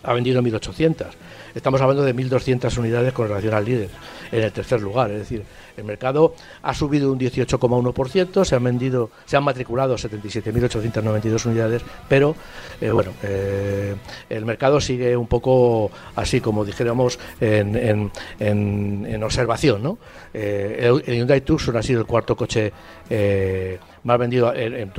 ha vendido 1.800. Estamos hablando de 1.200 unidades con relación al líder, en el tercer lugar. Es decir, el mercado ha subido un 18,1%, se han vendido, se han matriculado 77.892 unidades, pero eh, bueno, eh, el mercado sigue un poco así como dijéramos en, en- en- observación. ¿no? Eh, el, el Hyundai Tucson ha sido el cuarto coche más vendido en, en-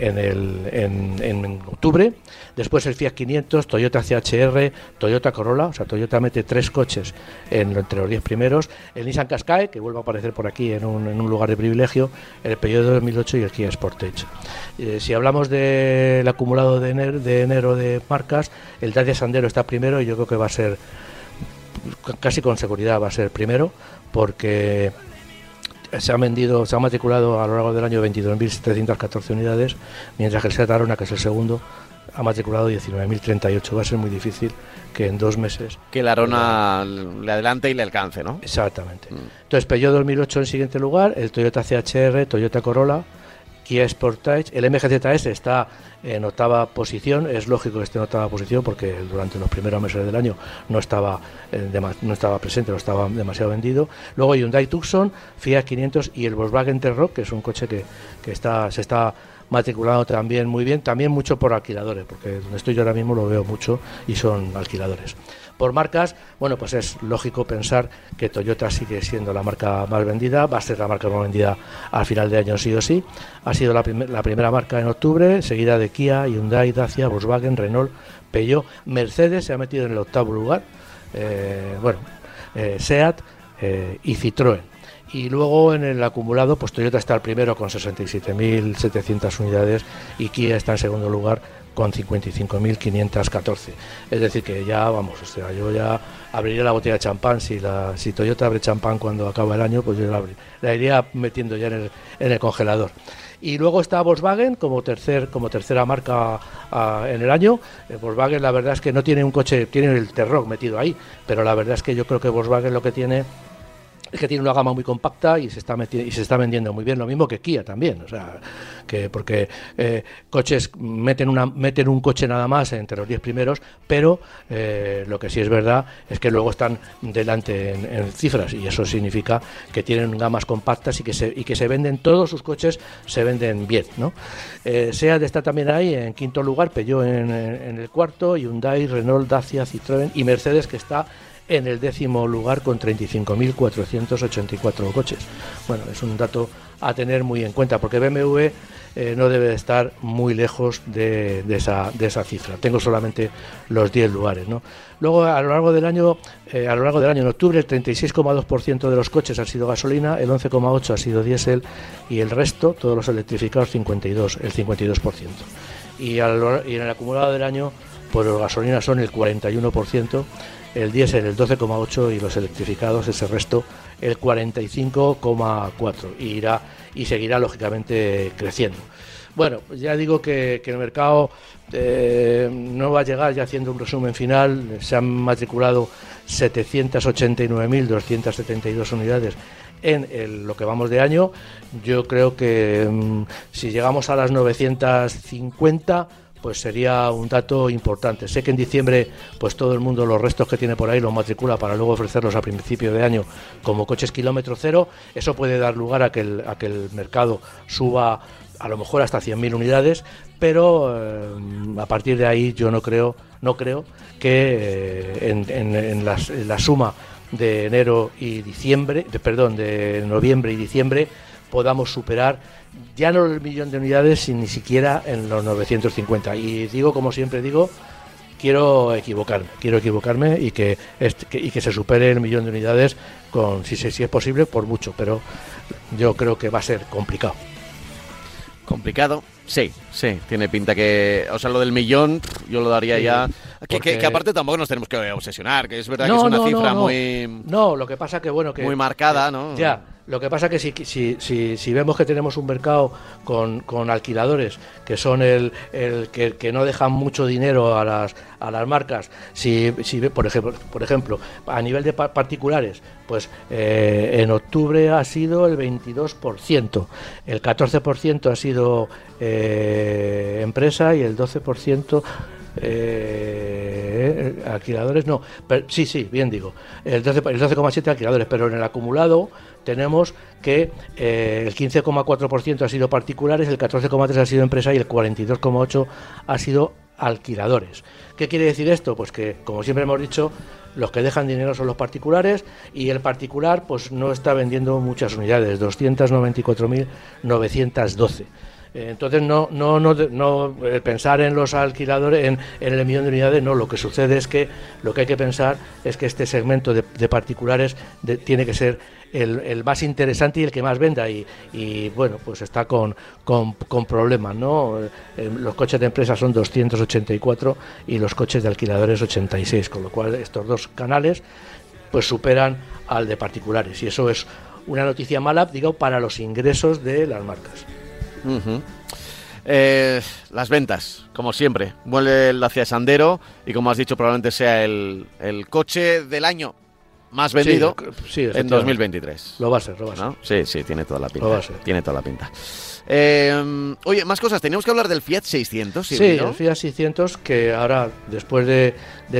en- el- en- octubre. Después el Fiat 500, Toyota CHR, Toyota Corolla, o sea, Toyota mete tres coches en, entre los 10 primeros. El Nissan Qashqai, que vuelve a aparecer por aquí en un, un lugar de privilegio, el Peugeot 2008 y el Kia Sportage. Eh, si hablamos del acumulado de enero, de enero de marcas, el Dacia Sandero está primero y yo creo que va a ser, casi con seguridad va a ser primero, porque se han vendido, se han matriculado a lo largo del año 22.714 unidades, mientras que el Seat Arona, que es el segundo, ha matriculado 19.038. Va a ser muy difícil que en dos meses. Que la Arona le adelante y le alcance, ¿no? Exactamente. Mm. Entonces, Peugeot 2008 en siguiente lugar, el Toyota CHR, Toyota Corolla, Kia Sportage, el MGZS está en octava posición, es lógico que esté en octava posición porque durante los primeros meses del año no estaba eh, no estaba presente, no estaba demasiado vendido. Luego Hyundai Tucson, Fiat 500 y el Volkswagen T-Roc, que es un coche que, que está se está matriculado también muy bien, también mucho por alquiladores, porque donde estoy yo ahora mismo lo veo mucho y son alquiladores. Por marcas, bueno, pues es lógico pensar que Toyota sigue siendo la marca más vendida, va a ser la marca más vendida al final de año sí o sí. Ha sido la, primer- la primera marca en octubre, seguida de Kia, Hyundai, Dacia, Volkswagen, Renault, Peugeot, Mercedes se ha metido en el octavo lugar, eh, bueno, eh, Seat eh, y Citroën. Y luego en el acumulado, pues Toyota está el primero con 67.700 unidades y Kia está en segundo lugar con 55.514. Es decir, que ya, vamos, o sea, yo ya abriría la botella de champán. Si, la, si Toyota abre champán cuando acaba el año, pues yo la, abri- la iría metiendo ya en el, en el congelador. Y luego está Volkswagen como tercer como tercera marca ah, en el año. Eh, Volkswagen la verdad es que no tiene un coche, tiene el T-Roc metido ahí, pero la verdad es que yo creo que Volkswagen lo que tiene es que tiene una gama muy compacta y se está y se está vendiendo muy bien lo mismo que Kia también o sea que porque eh, coches meten una meten un coche nada más entre los 10 primeros pero eh, lo que sí es verdad es que luego están delante en, en cifras y eso significa que tienen gamas compactas y que se y que se venden todos sus coches se venden bien no eh, Seat está también ahí en quinto lugar Peugeot en, en- en el cuarto Hyundai Renault Dacia Citroën y Mercedes que está en el décimo lugar con 35.484 coches. Bueno, es un dato a tener muy en cuenta porque BMW eh, no debe de estar muy lejos de, esa, de esa cifra. Tengo solamente los 10 lugares. ¿no? Luego, a lo largo del año, eh, a lo largo del año, en octubre, el 36,2% de los coches ha sido gasolina, el 11,8% ha sido diésel y el resto, todos los electrificados, 52, el 52%. Y, lo- y en el acumulado del año, pues los gasolinas son el 41%, el diésel el 12,8% y los electrificados ese resto el 45,4% y irá y seguirá lógicamente creciendo. Bueno, ya digo que, el mercado eh, no va a llegar, ya haciendo un resumen final, se han matriculado 789.272 unidades en lo que vamos de año. Yo creo que mm, si llegamos a las 950 pues sería un dato importante. Sé que en diciembre, pues todo el mundo los restos que tiene por ahí los matricula para luego ofrecerlos a principio de año como coches kilómetro cero. Eso puede dar lugar a que el, a que el mercado suba a lo mejor hasta 100.000 unidades, pero eh, a partir de ahí yo no creo, no creo que eh, en, las- en la suma de enero y diciembre, de, perdón, de noviembre y diciembre podamos superar ya no el millón de unidades, ni siquiera en los 950. Y digo, como siempre digo, quiero equivocarme, quiero equivocarme y que, y que se supere el millón de unidades con, si, si es posible, por mucho, pero yo creo que va a ser complicado. Complicado, sí, sí, tiene pinta que, o sea, lo del millón, yo lo daría ya, que, aparte tampoco nos tenemos que obsesionar, que es verdad que es una cifra muy, no, lo que pasa que bueno que muy marcada, ¿no? Ya, lo que pasa que si, si, si, si vemos que tenemos un mercado con, con alquiladores que son el, el que, que, no dejan mucho dinero a las, a las marcas, si, si por ejemplo, por ejemplo, a nivel de particulares, pues eh, en octubre ha sido el 22%, el 14% ha sido eh, empresa y el 12% eh, alquiladores no, sí, sí, bien digo, el 12,7 el alquiladores, pero en el acumulado tenemos que eh, el 15,4% ha sido particulares, el 14,3% ha sido empresa y el 42,8% ha sido alquiladores. ¿Qué quiere decir esto? Pues que, como siempre hemos dicho, los que dejan dinero son los particulares y el particular pues no está vendiendo muchas unidades, 294.912. Entonces, no, no, no, no pensar en los alquiladores, en, el millón de unidades, no. Lo que sucede es que lo que hay que pensar es que este segmento de, particulares tiene que ser el, más interesante y el que más venda. Y, bueno, pues está con, con, problemas, ¿no? Eh, los coches de empresa son 284 y los coches de alquiladores 86, con lo cual estos dos canales pues superan al de particulares. Y eso es una noticia mala, digo, para los ingresos de las marcas. Eh, las ventas, como siempre. Vuelve el hacia Sandero y como has dicho, probablemente sea el, coche del año más vendido en 2023. Lo va a ser, lo va a ser. Sí, sí, tiene toda la pinta. Tiene toda la pinta. Eh, oye, más cosas. Teníamos que hablar del Fiat 600. Sí, el Fiat 600 que ahora, después de,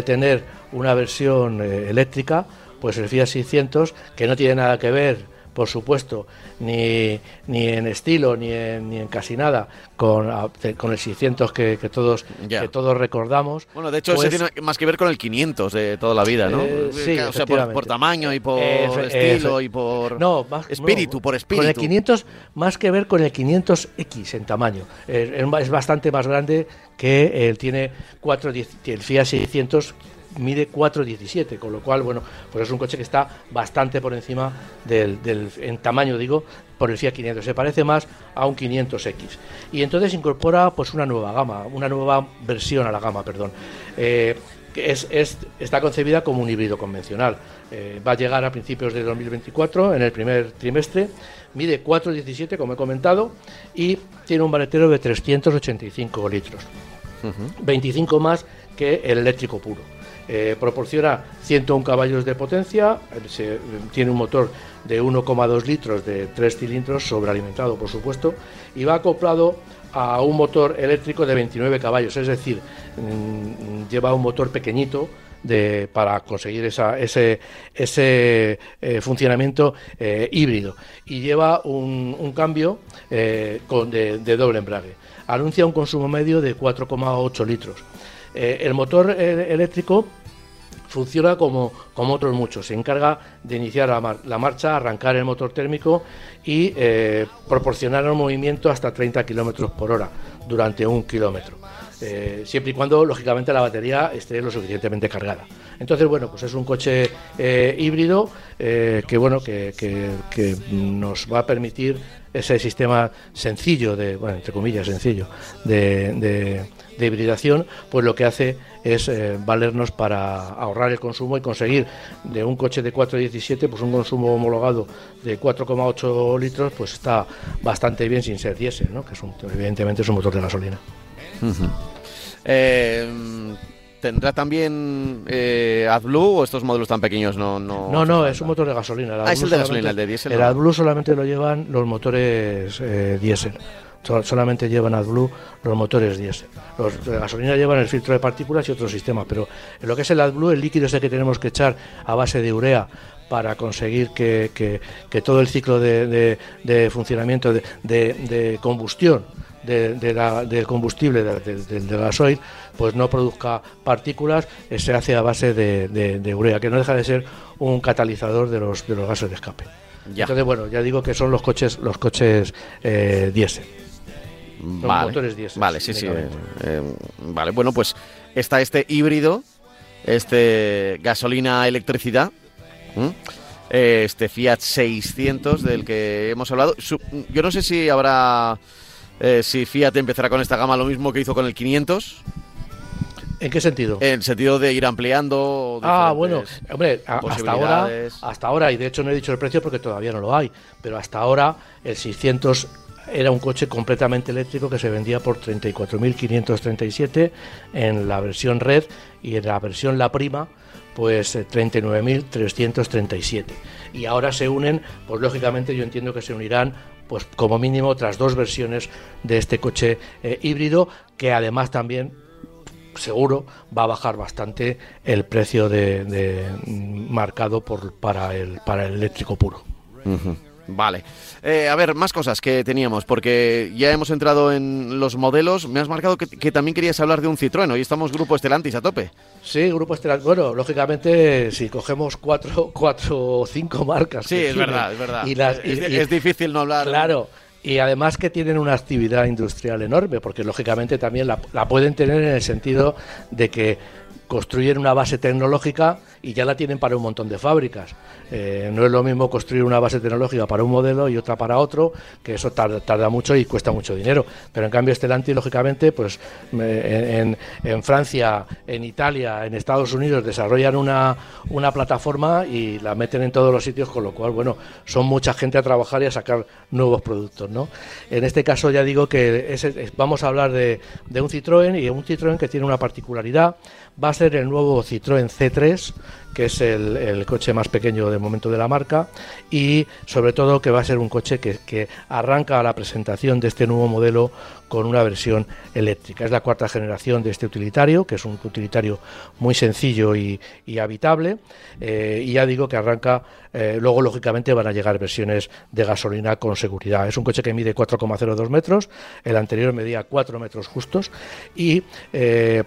tener una versión eh, eléctrica, pues el Fiat 600, que no tiene nada que ver por supuesto, ni, ni en estilo, ni en, ni en casi nada, con, con el 600 que, que todos, que todos recordamos. Bueno, de hecho, pues, tiene más que ver con el 500 de toda la vida, ¿no? Eh, sí, o sea, por, tamaño y por estilo y por no, espíritu, por espíritu. Con el 500, más que ver con el 500X en tamaño. es bastante más grande que el tiene 4, el Fiat 600 mide 4,17, con lo cual, bueno, pues es un coche que está bastante por encima del, del, en tamaño, digo, por el Fiat 500. Se parece más a un 500X. Y entonces incorpora pues una nueva gama, una nueva versión a la gama, perdón. Eh, es, es, está concebida como un híbrido convencional. Eh, va a llegar a principios de 2024, en el primer trimestre. Mide 4,17, como he comentado, y tiene un maletero de 385 litros. 25 más que el eléctrico puro. Eh, proporciona 101 caballos de potencia, se, tiene un motor de 1,2 litros de 3 cilindros, sobrealimentado por supuesto, y va acoplado a un motor eléctrico de 29 caballos, es decir, mm, lleva un motor pequeñito para conseguir ese, ese eh, funcionamiento eh, híbrido y lleva un, cambio con, de, de, doble embrague. Anuncia un consumo medio de 4,8 litros. el motor eléctrico funciona como, como otros muchos. Se encarga de iniciar la, marcha, arrancar el motor térmico y eh, proporcionar un movimiento hasta 30 kilómetros por hora durante un kilómetro. Eh, siempre y cuando, lógicamente, la batería esté lo suficientemente cargada. Entonces, bueno, pues es un coche eh, híbrido que, bueno, que, que, nos va a permitir ese sistema sencillo, de, bueno, entre comillas, sencillo, de, de hibridación, pues lo que hace es eh, valernos para ahorrar el consumo y conseguir de un coche de 4,17 pues un consumo homologado de 4,8 litros pues está bastante bien sin ser diésel, ¿no? que es evidentemente es un motor de gasolina. ¿Tendrá también eh, AdBlue o estos módulos tan pequeños no? No, no, no es un motor de gasolina. ah, es el de gasolina, el de diésel. El AdBlue solamente lo llevan los motores eh, diésel solamente llevan AdBlue los motores diésel. Los de gasolina llevan el filtro de partículas y otro sistema, pero en lo que es el AdBlue, el líquido ese que tenemos que echar a base de urea para conseguir que, que, todo el ciclo de, de, funcionamiento de, combustión del combustible del gasoil pues no produzca partículas eh, se hace a base de, urea que no deja de ser un catalizador de los, de los gases de escape. Entonces bueno ya digo que son los coches los coches eh, diésel. Los Vale, motores diésel, vale, sí, sí. eh, eh, vale, bueno, pues está este híbrido, este gasolina-electricidad, este Fiat 600 del que hemos hablado. Yo no sé si habrá, eh, si Fiat empezará con esta gama lo mismo que hizo con el 500, ¿En qué sentido? en el sentido de ir ampliando. Ah, bueno, hombre, a- hasta ahora, hasta ahora, y de hecho no he dicho el precio porque todavía no lo hay, pero hasta ahora el 600 era un coche completamente eléctrico que se vendía por 34.537 en la versión red y en la versión la prima pues eh, 39.337 y ahora se unen pues lógicamente yo entiendo que se unirán pues como mínimo otras dos versiones de este coche eh, híbrido que además también seguro va a bajar bastante el precio de, de, mm, marcado por para el para el eléctrico puro. Vale. Eh, a ver, más cosas que teníamos, porque ya hemos entrado en los modelos. Me has marcado que, que también querías hablar de un Citroën. Hoy estamos Grupo Estelantis a tope. Sí, grupo estelar. Bueno, lógicamente, si cogemos cuatro, cuatro o cinco marcas. Sí, es tienen verdad, es verdad. Y las, es, y- y- es difícil no hablar. Claro. Y además que tienen una actividad industrial enorme, porque lógicamente también la, la pueden tener en el sentido de que construyen una base tecnológica y ya la tienen para un montón de fábricas. Eh, no es lo mismo construir una base tecnológica para un modelo y otra para otro, que eso tarda, tarda mucho y cuesta mucho dinero. Pero en cambio Stellantis, lógicamente, pues en, Francia, en Italia, en Estados Unidos desarrollan una, una plataforma y la meten en todos los sitios, con lo cual, bueno, son mucha gente a trabajar y a sacar nuevos productos, ¿no? En este caso ya digo que vamos a hablar de, de un Citroën y un Citroën que tiene una particularidad, va el nuevo Citroën C3, que es el, coche más pequeño de momento de la marca y sobre todo que va a ser un coche que, que arranca la presentación de este nuevo modelo con una versión eléctrica. Es la cuarta generación de este utilitario, que es un utilitario muy sencillo y, y habitable. eh, y ya digo que arranca, eh, luego lógicamente van a llegar versiones de gasolina con seguridad. Es un coche que mide 4,02 metros, el anterior medía 4 metros justos y eh,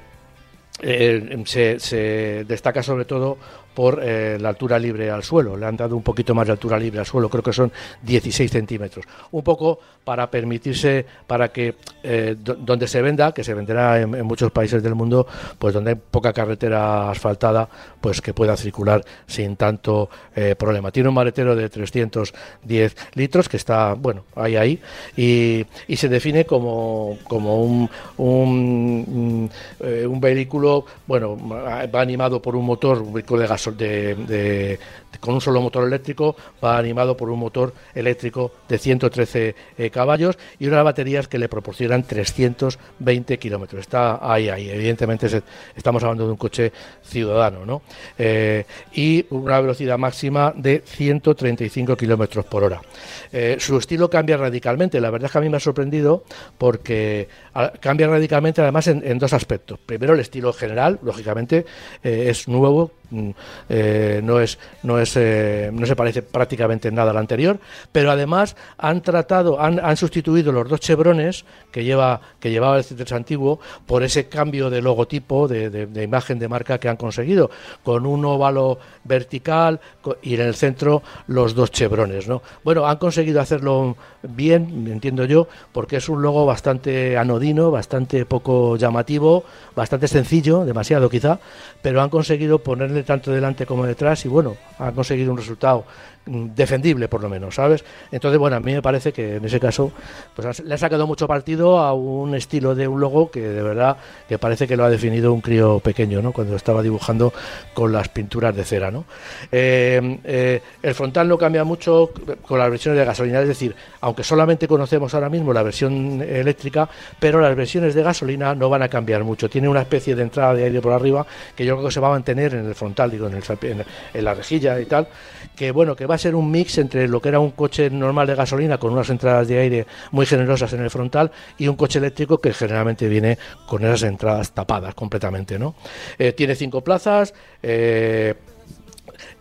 eh, se, se destaca sobre todo por eh, la altura libre al suelo. Le han dado un poquito más de altura libre al suelo, creo que son 16 centímetros. Un poco para permitirse, para que eh, do- donde se venda, que se venderá en, muchos países del mundo, pues donde hay poca carretera asfaltada, pues que pueda circular sin tanto eh, problema. Tiene un maletero de 310 litros que está, bueno, ahí, ahí, y, y se define como, como un, un, mm, un vehículo, bueno, va animado por un motor, un vehículo de gasol de, con un solo motor eléctrico, va animado por un motor eléctrico de 113 eh, caballos y unas baterías que le proporcionan 320 kilómetros. Está ahí, ahí. Evidentemente estamos hablando de un coche ciudadano, ¿no? Eh, y una velocidad máxima de 135 kilómetros por hora. Eh, su estilo cambia radicalmente. La verdad es que a mí me ha sorprendido porque cambia radicalmente además en, en dos aspectos. Primero el estilo general, lógicamente, es nuevo, mm, no es no es no se parece prácticamente en nada al anterior, pero además han tratado, han, han sustituido los dos chevrones que lleva que llevaba el C3 antiguo por ese cambio de logotipo, de, imagen de marca que han conseguido, con un óvalo vertical y en el centro los dos chevrones, ¿no? Bueno, han conseguido hacerlo bien, entiendo yo, porque es un logo bastante anodino, bastante poco llamativo, bastante sencillo, demasiado quizá, pero han conseguido ponerle tanto delante como detrás y bueno, conseguido un resultado defendible por lo menos, ¿sabes? Entonces, bueno, a mí me parece que en ese caso pues le ha sacado mucho partido a un estilo de un logo que de verdad que parece que lo ha definido un crío pequeño, ¿no? Cuando estaba dibujando con las pinturas de cera, ¿no? Eh, eh, el frontal no cambia mucho con las versiones de gasolina, es decir, aunque solamente conocemos ahora mismo la versión eléctrica, pero las versiones de gasolina no van a cambiar mucho. Tiene una especie de entrada de aire por arriba que yo creo que se va a mantener en el frontal, digo, en, el, en la rejilla y tal, que bueno, que va a ser un mix entre lo que era un coche normal de gasolina con unas entradas de aire muy generosas en el frontal y un coche eléctrico que generalmente viene con esas entradas tapadas completamente, ¿no? Eh, tiene cinco plazas, eh,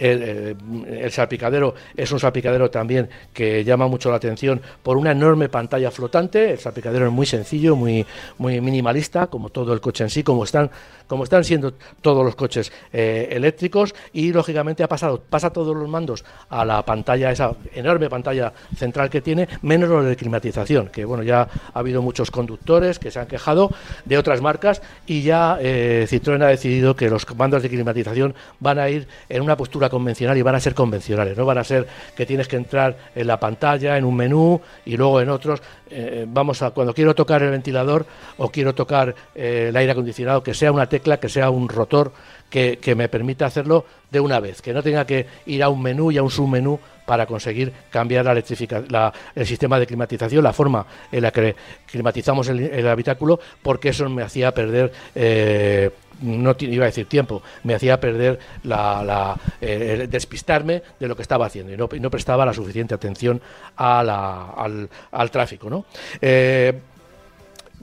El, salpicadero es un salpicadero también que llama mucho la atención por una enorme pantalla flotante. El salpicadero es muy sencillo, muy, muy minimalista, como todo el coche en sí, como están, como están siendo todos los coches eh, eléctricos. Y lógicamente ha pasado, pasa todos los mandos a la pantalla, esa enorme pantalla central que tiene, menos lo de climatización, que bueno, ya ha habido muchos conductores que se han quejado de otras marcas y ya eh, Citroën ha decidido que los mandos de climatización van a ir en una postura convencional y van a ser convencionales, no van a ser que tienes que entrar en la pantalla, en un menú y luego en otros. Eh, vamos a, cuando quiero tocar el ventilador o quiero tocar eh, el aire acondicionado, que sea una tecla, que sea un rotor que, me permita hacerlo de una vez, que no tenga que ir a un menú y a un submenú para conseguir cambiar la el sistema de climatización, la forma en la que climatizamos el, habitáculo, porque eso me hacía perder eh, no iba a decir tiempo, me hacía perder la, eh, despistarme de lo que estaba haciendo y no, no prestaba la suficiente atención al, al, tráfico. ¿no? Eh,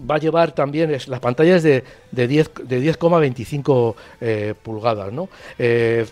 va a llevar también es, las pantallas de, de 10,25 de eh, pulgadas ¿no? Eh,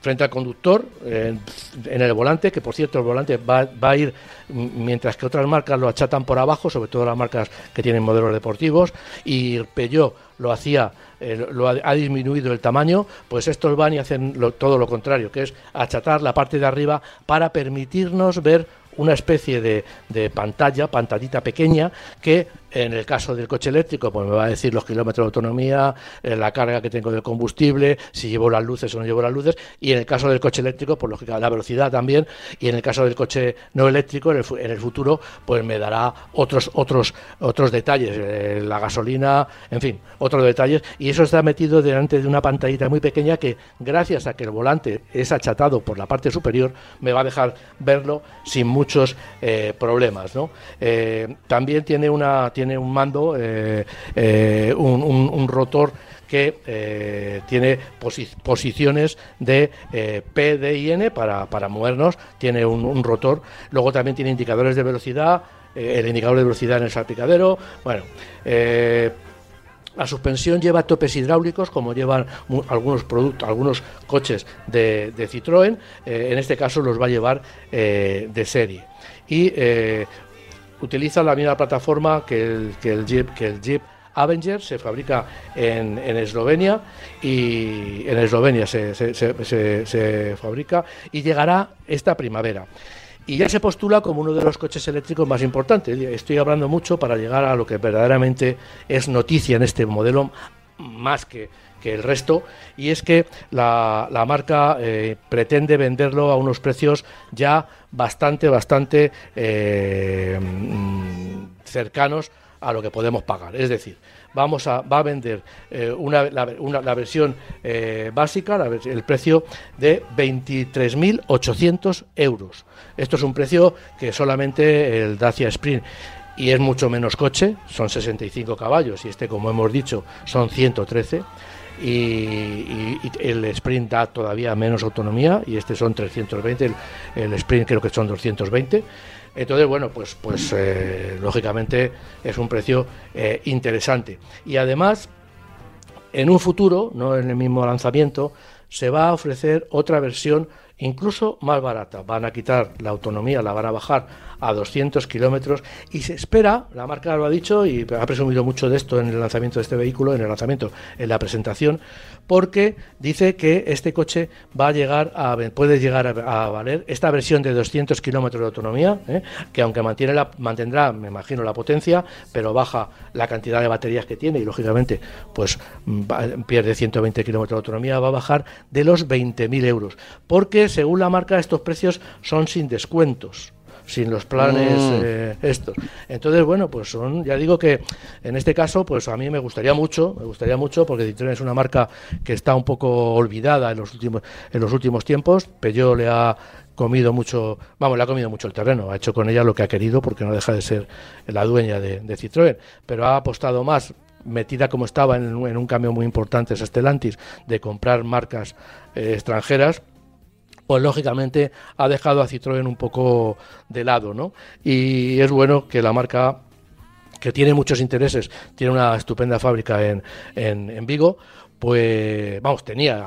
frente al conductor en el volante, que por cierto el volante va, va, a ir mientras que otras marcas lo achatan por abajo, sobre todo las marcas que tienen modelos deportivos, y Peugeot lo hacía, eh, lo ha, disminuido el tamaño, pues estos van y hacen todo lo contrario, que es achatar la parte de arriba para permitirnos ver una especie de, de, pantalla, pantallita pequeña, que en el caso del coche eléctrico, pues me va a decir los kilómetros de autonomía, eh, la carga que tengo del combustible, si llevo las luces o no llevo las luces, y en el caso del coche eléctrico, pues lógica, la velocidad también, y en el caso del coche no eléctrico, en el, futuro, pues me dará otros, otros, otros detalles, eh, la gasolina, en fin, otros detalles, y eso está metido delante de una pantallita muy pequeña que, gracias a que el volante es achatado por la parte superior, me va a dejar verlo sin muchos eh, problemas, también tiene una un mando, eh, eh, un, rotor que eh, tiene posiciones de P, D y N para, para movernos, tiene un, rotor, luego también tiene indicadores de velocidad, el indicador de velocidad en el salpicadero, bueno, la suspensión lleva topes hidráulicos, como llevan algunos productos, algunos coches de, Citroën. en este caso los va a llevar de serie. Y utiliza la misma plataforma que el, que el Jeep, que el Jeep Avenger se fabrica en, en, Eslovenia y en Eslovenia se, se, se, fabrica y llegará esta primavera. Y ya se postula como uno de los coches eléctricos más importantes. Estoy hablando mucho para llegar a lo que verdaderamente es noticia en este modelo, más que que el resto, y es que la, la marca eh, pretende venderlo a unos precios ya bastante, bastante eh, mm, cercanos a lo que podemos pagar. Es decir, vamos a, va a vender eh, una, la, versión básica, el precio de 23.800 euros. Esto es un precio que solamente el Dacia Sprint y es mucho menos coche, son 65 caballos y este, como hemos dicho, son 113 y, el sprint da todavía menos autonomía y este son 320, el, sprint creo que son 220. Entonces, bueno, pues, pues eh, lógicamente es un precio eh, interesante. Y además, en un futuro, no en el mismo lanzamiento, se va a ofrecer otra versión incluso más barata. Van a quitar la autonomía, la van a bajar a 200 kilómetros y se espera, la marca lo ha dicho y ha presumido mucho de esto en el lanzamiento de este vehículo, en el lanzamiento, en la presentación, porque dice que este coche va a llegar a, puede llegar a, valer esta versión de 200 kilómetros de autonomía, ¿eh? que aunque mantiene la, mantendrá, me imagino, la potencia, pero baja la cantidad de baterías que tiene y lógicamente pues pierde 120 kilómetros de autonomía, va a bajar de los 20.000 euros, porque según la marca estos precios son sin descuentos sin los planes mm. eh, estos. Entonces, bueno, pues son, ya digo que en este caso, pues a mí me gustaría mucho, me gustaría mucho, porque Citroën es una marca que está un poco olvidada en los últimos, en los últimos tiempos. Peugeot le ha comido mucho, vamos, le ha comido mucho el terreno, ha hecho con ella lo que ha querido porque no deja de ser la dueña de, Citroën, pero ha apostado más metida como estaba en, un cambio muy importante esa Stellantis de comprar marcas eh, extranjeras pues lógicamente ha dejado a Citroën un poco de lado, ¿no? Y es bueno que la marca que tiene muchos intereses, tiene una estupenda fábrica en, en, en Vigo, pues vamos, tenía,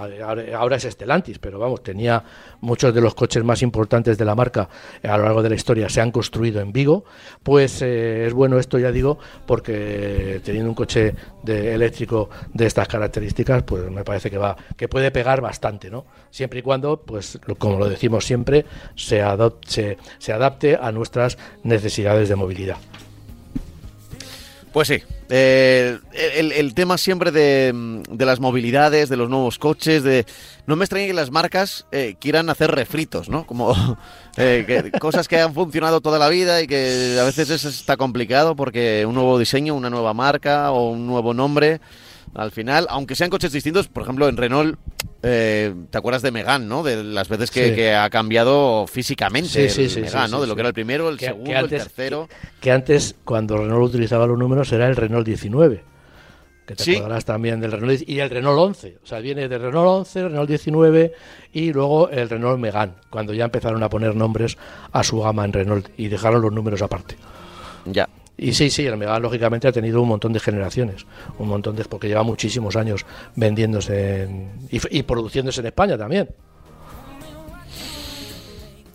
ahora es Estelantis, pero vamos, tenía muchos de los coches más importantes de la marca a lo largo de la historia se han construido en Vigo, pues eh, es bueno esto, ya digo, porque teniendo un coche de, eléctrico de estas características, pues me parece que va, que puede pegar bastante, ¿no? Siempre y cuando, pues como lo decimos siempre, se, adopte, se adapte a nuestras necesidades de movilidad. Pues sí, eh, el, tema siempre de, las movilidades, de los nuevos coches, de no me extraña que las marcas eh, quieran hacer refritos, ¿no? Como eh, cosas que han funcionado toda la vida y que a veces está complicado porque un nuevo diseño, una nueva marca o un nuevo nombre al final, aunque sean coches distintos, por ejemplo, en Renault, eh, ¿te acuerdas de Megan, no? De las veces que, ha cambiado físicamente sí, el Megane, ¿no? De lo que era el primero, el segundo, el tercero. Que, antes, cuando Renault utilizaba los números, era el Renault 19. Que te acordarás también del Renault y el Renault 11. O sea, viene de Renault 11, Renault 19 y luego el Renault Megane, cuando ya empezaron a poner nombres a su gama en Renault y dejaron los números aparte. Ya. Y sí, sí, el Megane lógicamente ha tenido un montón de generaciones, un montón de porque lleva muchísimos años vendiéndose y, produciéndose en España también.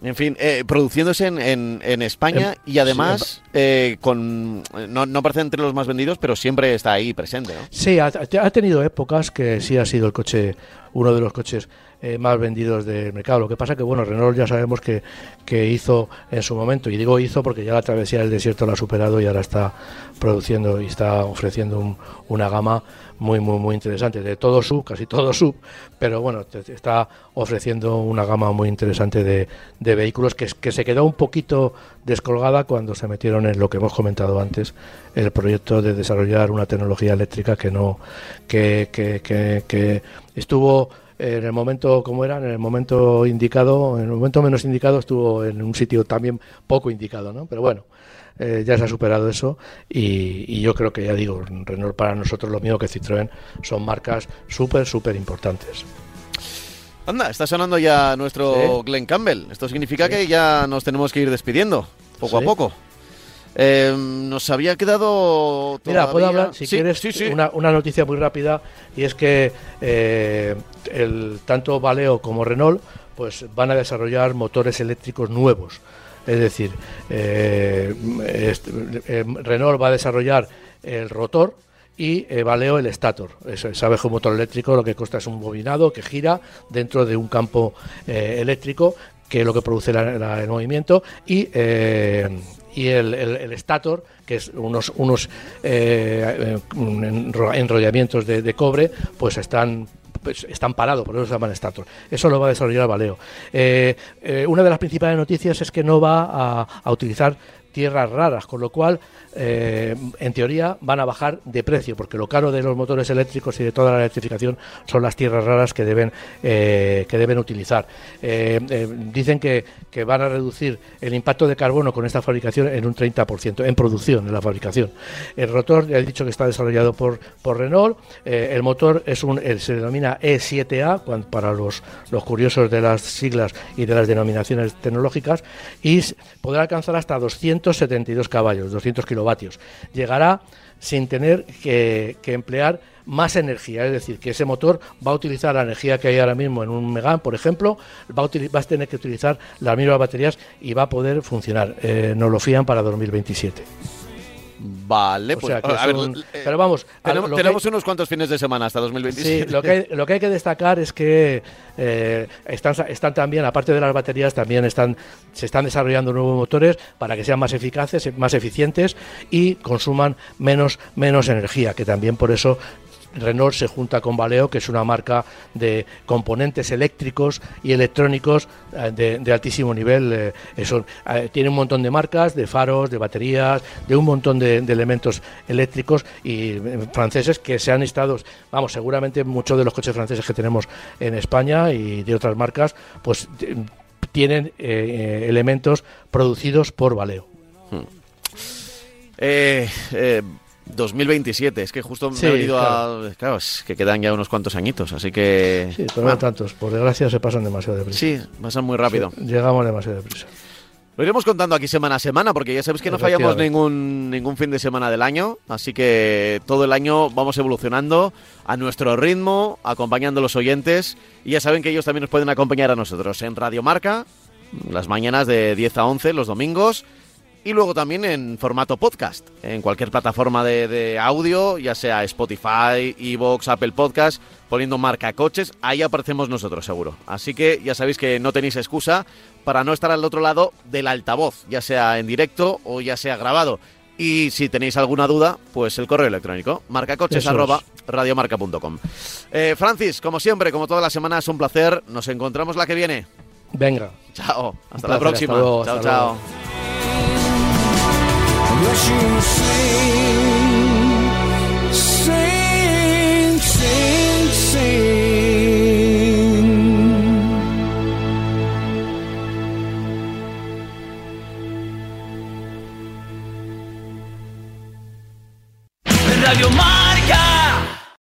En fin, eh, produciéndose en, en, España y además eh, con no, no aparece entre los más vendidos, pero siempre está ahí presente, ¿no? Sí, ha, ha, tenido épocas que sí ha sido el coche, uno de los coches eh, más vendidos del mercado. Lo que pasa que, bueno, Renault ya sabemos que, que hizo en su momento, y digo hizo porque ya la travesía del desierto la ha superado y ahora está produciendo y está ofreciendo una gama muy, muy, muy interesante, de todo sub, casi todo sub, pero bueno, está ofreciendo una gama muy interesante de, de vehículos que, que se quedó un poquito descolgada cuando se metieron en lo que hemos comentado antes, el proyecto de desarrollar una tecnología eléctrica que no, que, que, que estuvo en el momento, como era, en el momento indicado, en el momento menos indicado estuvo en un sitio también poco indicado, ¿no? Pero bueno, eh, ya se ha superado eso y, yo creo que ya digo, Renault para nosotros lo mismo que Citroën son marcas súper, súper importantes. Anda, está sonando ya nuestro Glenn Campbell. Esto significa que ya nos tenemos que ir despidiendo, poco a poco. Eh, nos había quedado. Mira, puedo hablar, si quieres, Una, una, noticia muy rápida, y es que eh, el, tanto Valeo como Renault pues van a desarrollar motores eléctricos nuevos. Es decir, eh, Renault va a desarrollar el rotor y Valeo el estator. Sabes que un motor eléctrico lo que consta es un bobinado que gira dentro de un campo eléctrico que es lo que produce el movimiento y y el, el, estator, que es unos, unos eh, eh, enrollamientos de, cobre, pues están pues están parados, por eso se llaman estator. Eso lo va a desarrollar Valeo. Eh, una de las principales noticias es que no va a, a utilizar tierras raras, con lo cual eh, en teoría van a bajar de precio, porque lo caro de los motores eléctricos y de toda la electrificación son las tierras raras que deben, eh, que deben utilizar. Eh, dicen que, que, van a reducir el impacto de carbono con esta fabricación en un 30%, en producción, en la fabricación. El rotor, ya he dicho que está desarrollado por, por Renault, el motor es un, se denomina E7A, para los, los curiosos de las siglas y de las denominaciones tecnológicas, y podrá alcanzar hasta 272 caballos, 200 kilómetros vatios. Llegará sin tener que, emplear más energía, es decir, que ese motor va a utilizar la energía que hay ahora mismo en un Megan, por ejemplo, va a, a tener que utilizar las mismas baterías y va a poder funcionar. Eh, nos lo fían para 2027. Vale, pues eh, pero vamos, tenemos, unos cuantos fines de semana hasta 2027. Sí, lo que, hay, lo que hay que destacar es que eh, están, están también, aparte de las baterías, también están se están desarrollando nuevos motores para que sean más eficaces, más eficientes y consuman menos menos energía, que también por eso Renault se junta con Valeo, que es una marca de componentes eléctricos y electrónicos eh, de, altísimo nivel. Eh, eh, tiene un montón de marcas, de faros, de baterías, de un montón de, elementos eléctricos y franceses que se han estado, vamos, seguramente muchos de los coches franceses que tenemos en España y de otras marcas, pues tienen elementos producidos por Valeo. Hmm. Eh, 2027, es que justo me he venido a. Claro, es que quedan ya unos cuantos añitos, así que. Sí, pero no tantos, por desgracia se pasan demasiado deprisa. Sí, pasan muy rápido. llegamos demasiado deprisa. Lo iremos contando aquí semana a semana, porque ya sabéis que no fallamos ningún, ningún fin de semana del año, así que todo el año vamos evolucionando a nuestro ritmo, acompañando a los oyentes, y ya saben que ellos también nos pueden acompañar a nosotros en Radio Marca, las mañanas de 10 a 11, los domingos, y luego también en formato podcast, en cualquier plataforma de, audio, ya sea Spotify, Evox, Apple Podcast, poniendo marca coches, ahí aparecemos nosotros seguro. Así que ya sabéis que no tenéis excusa para no estar al otro lado del altavoz, ya sea en directo o ya sea grabado. Y si tenéis alguna duda, pues el correo electrónico, marcacoches radiomarca.com. Eh, Francis, como siempre, como todas las semanas, un placer. Nos encontramos la que viene. Venga. Chao. Hasta la próxima. chao, chao. you see?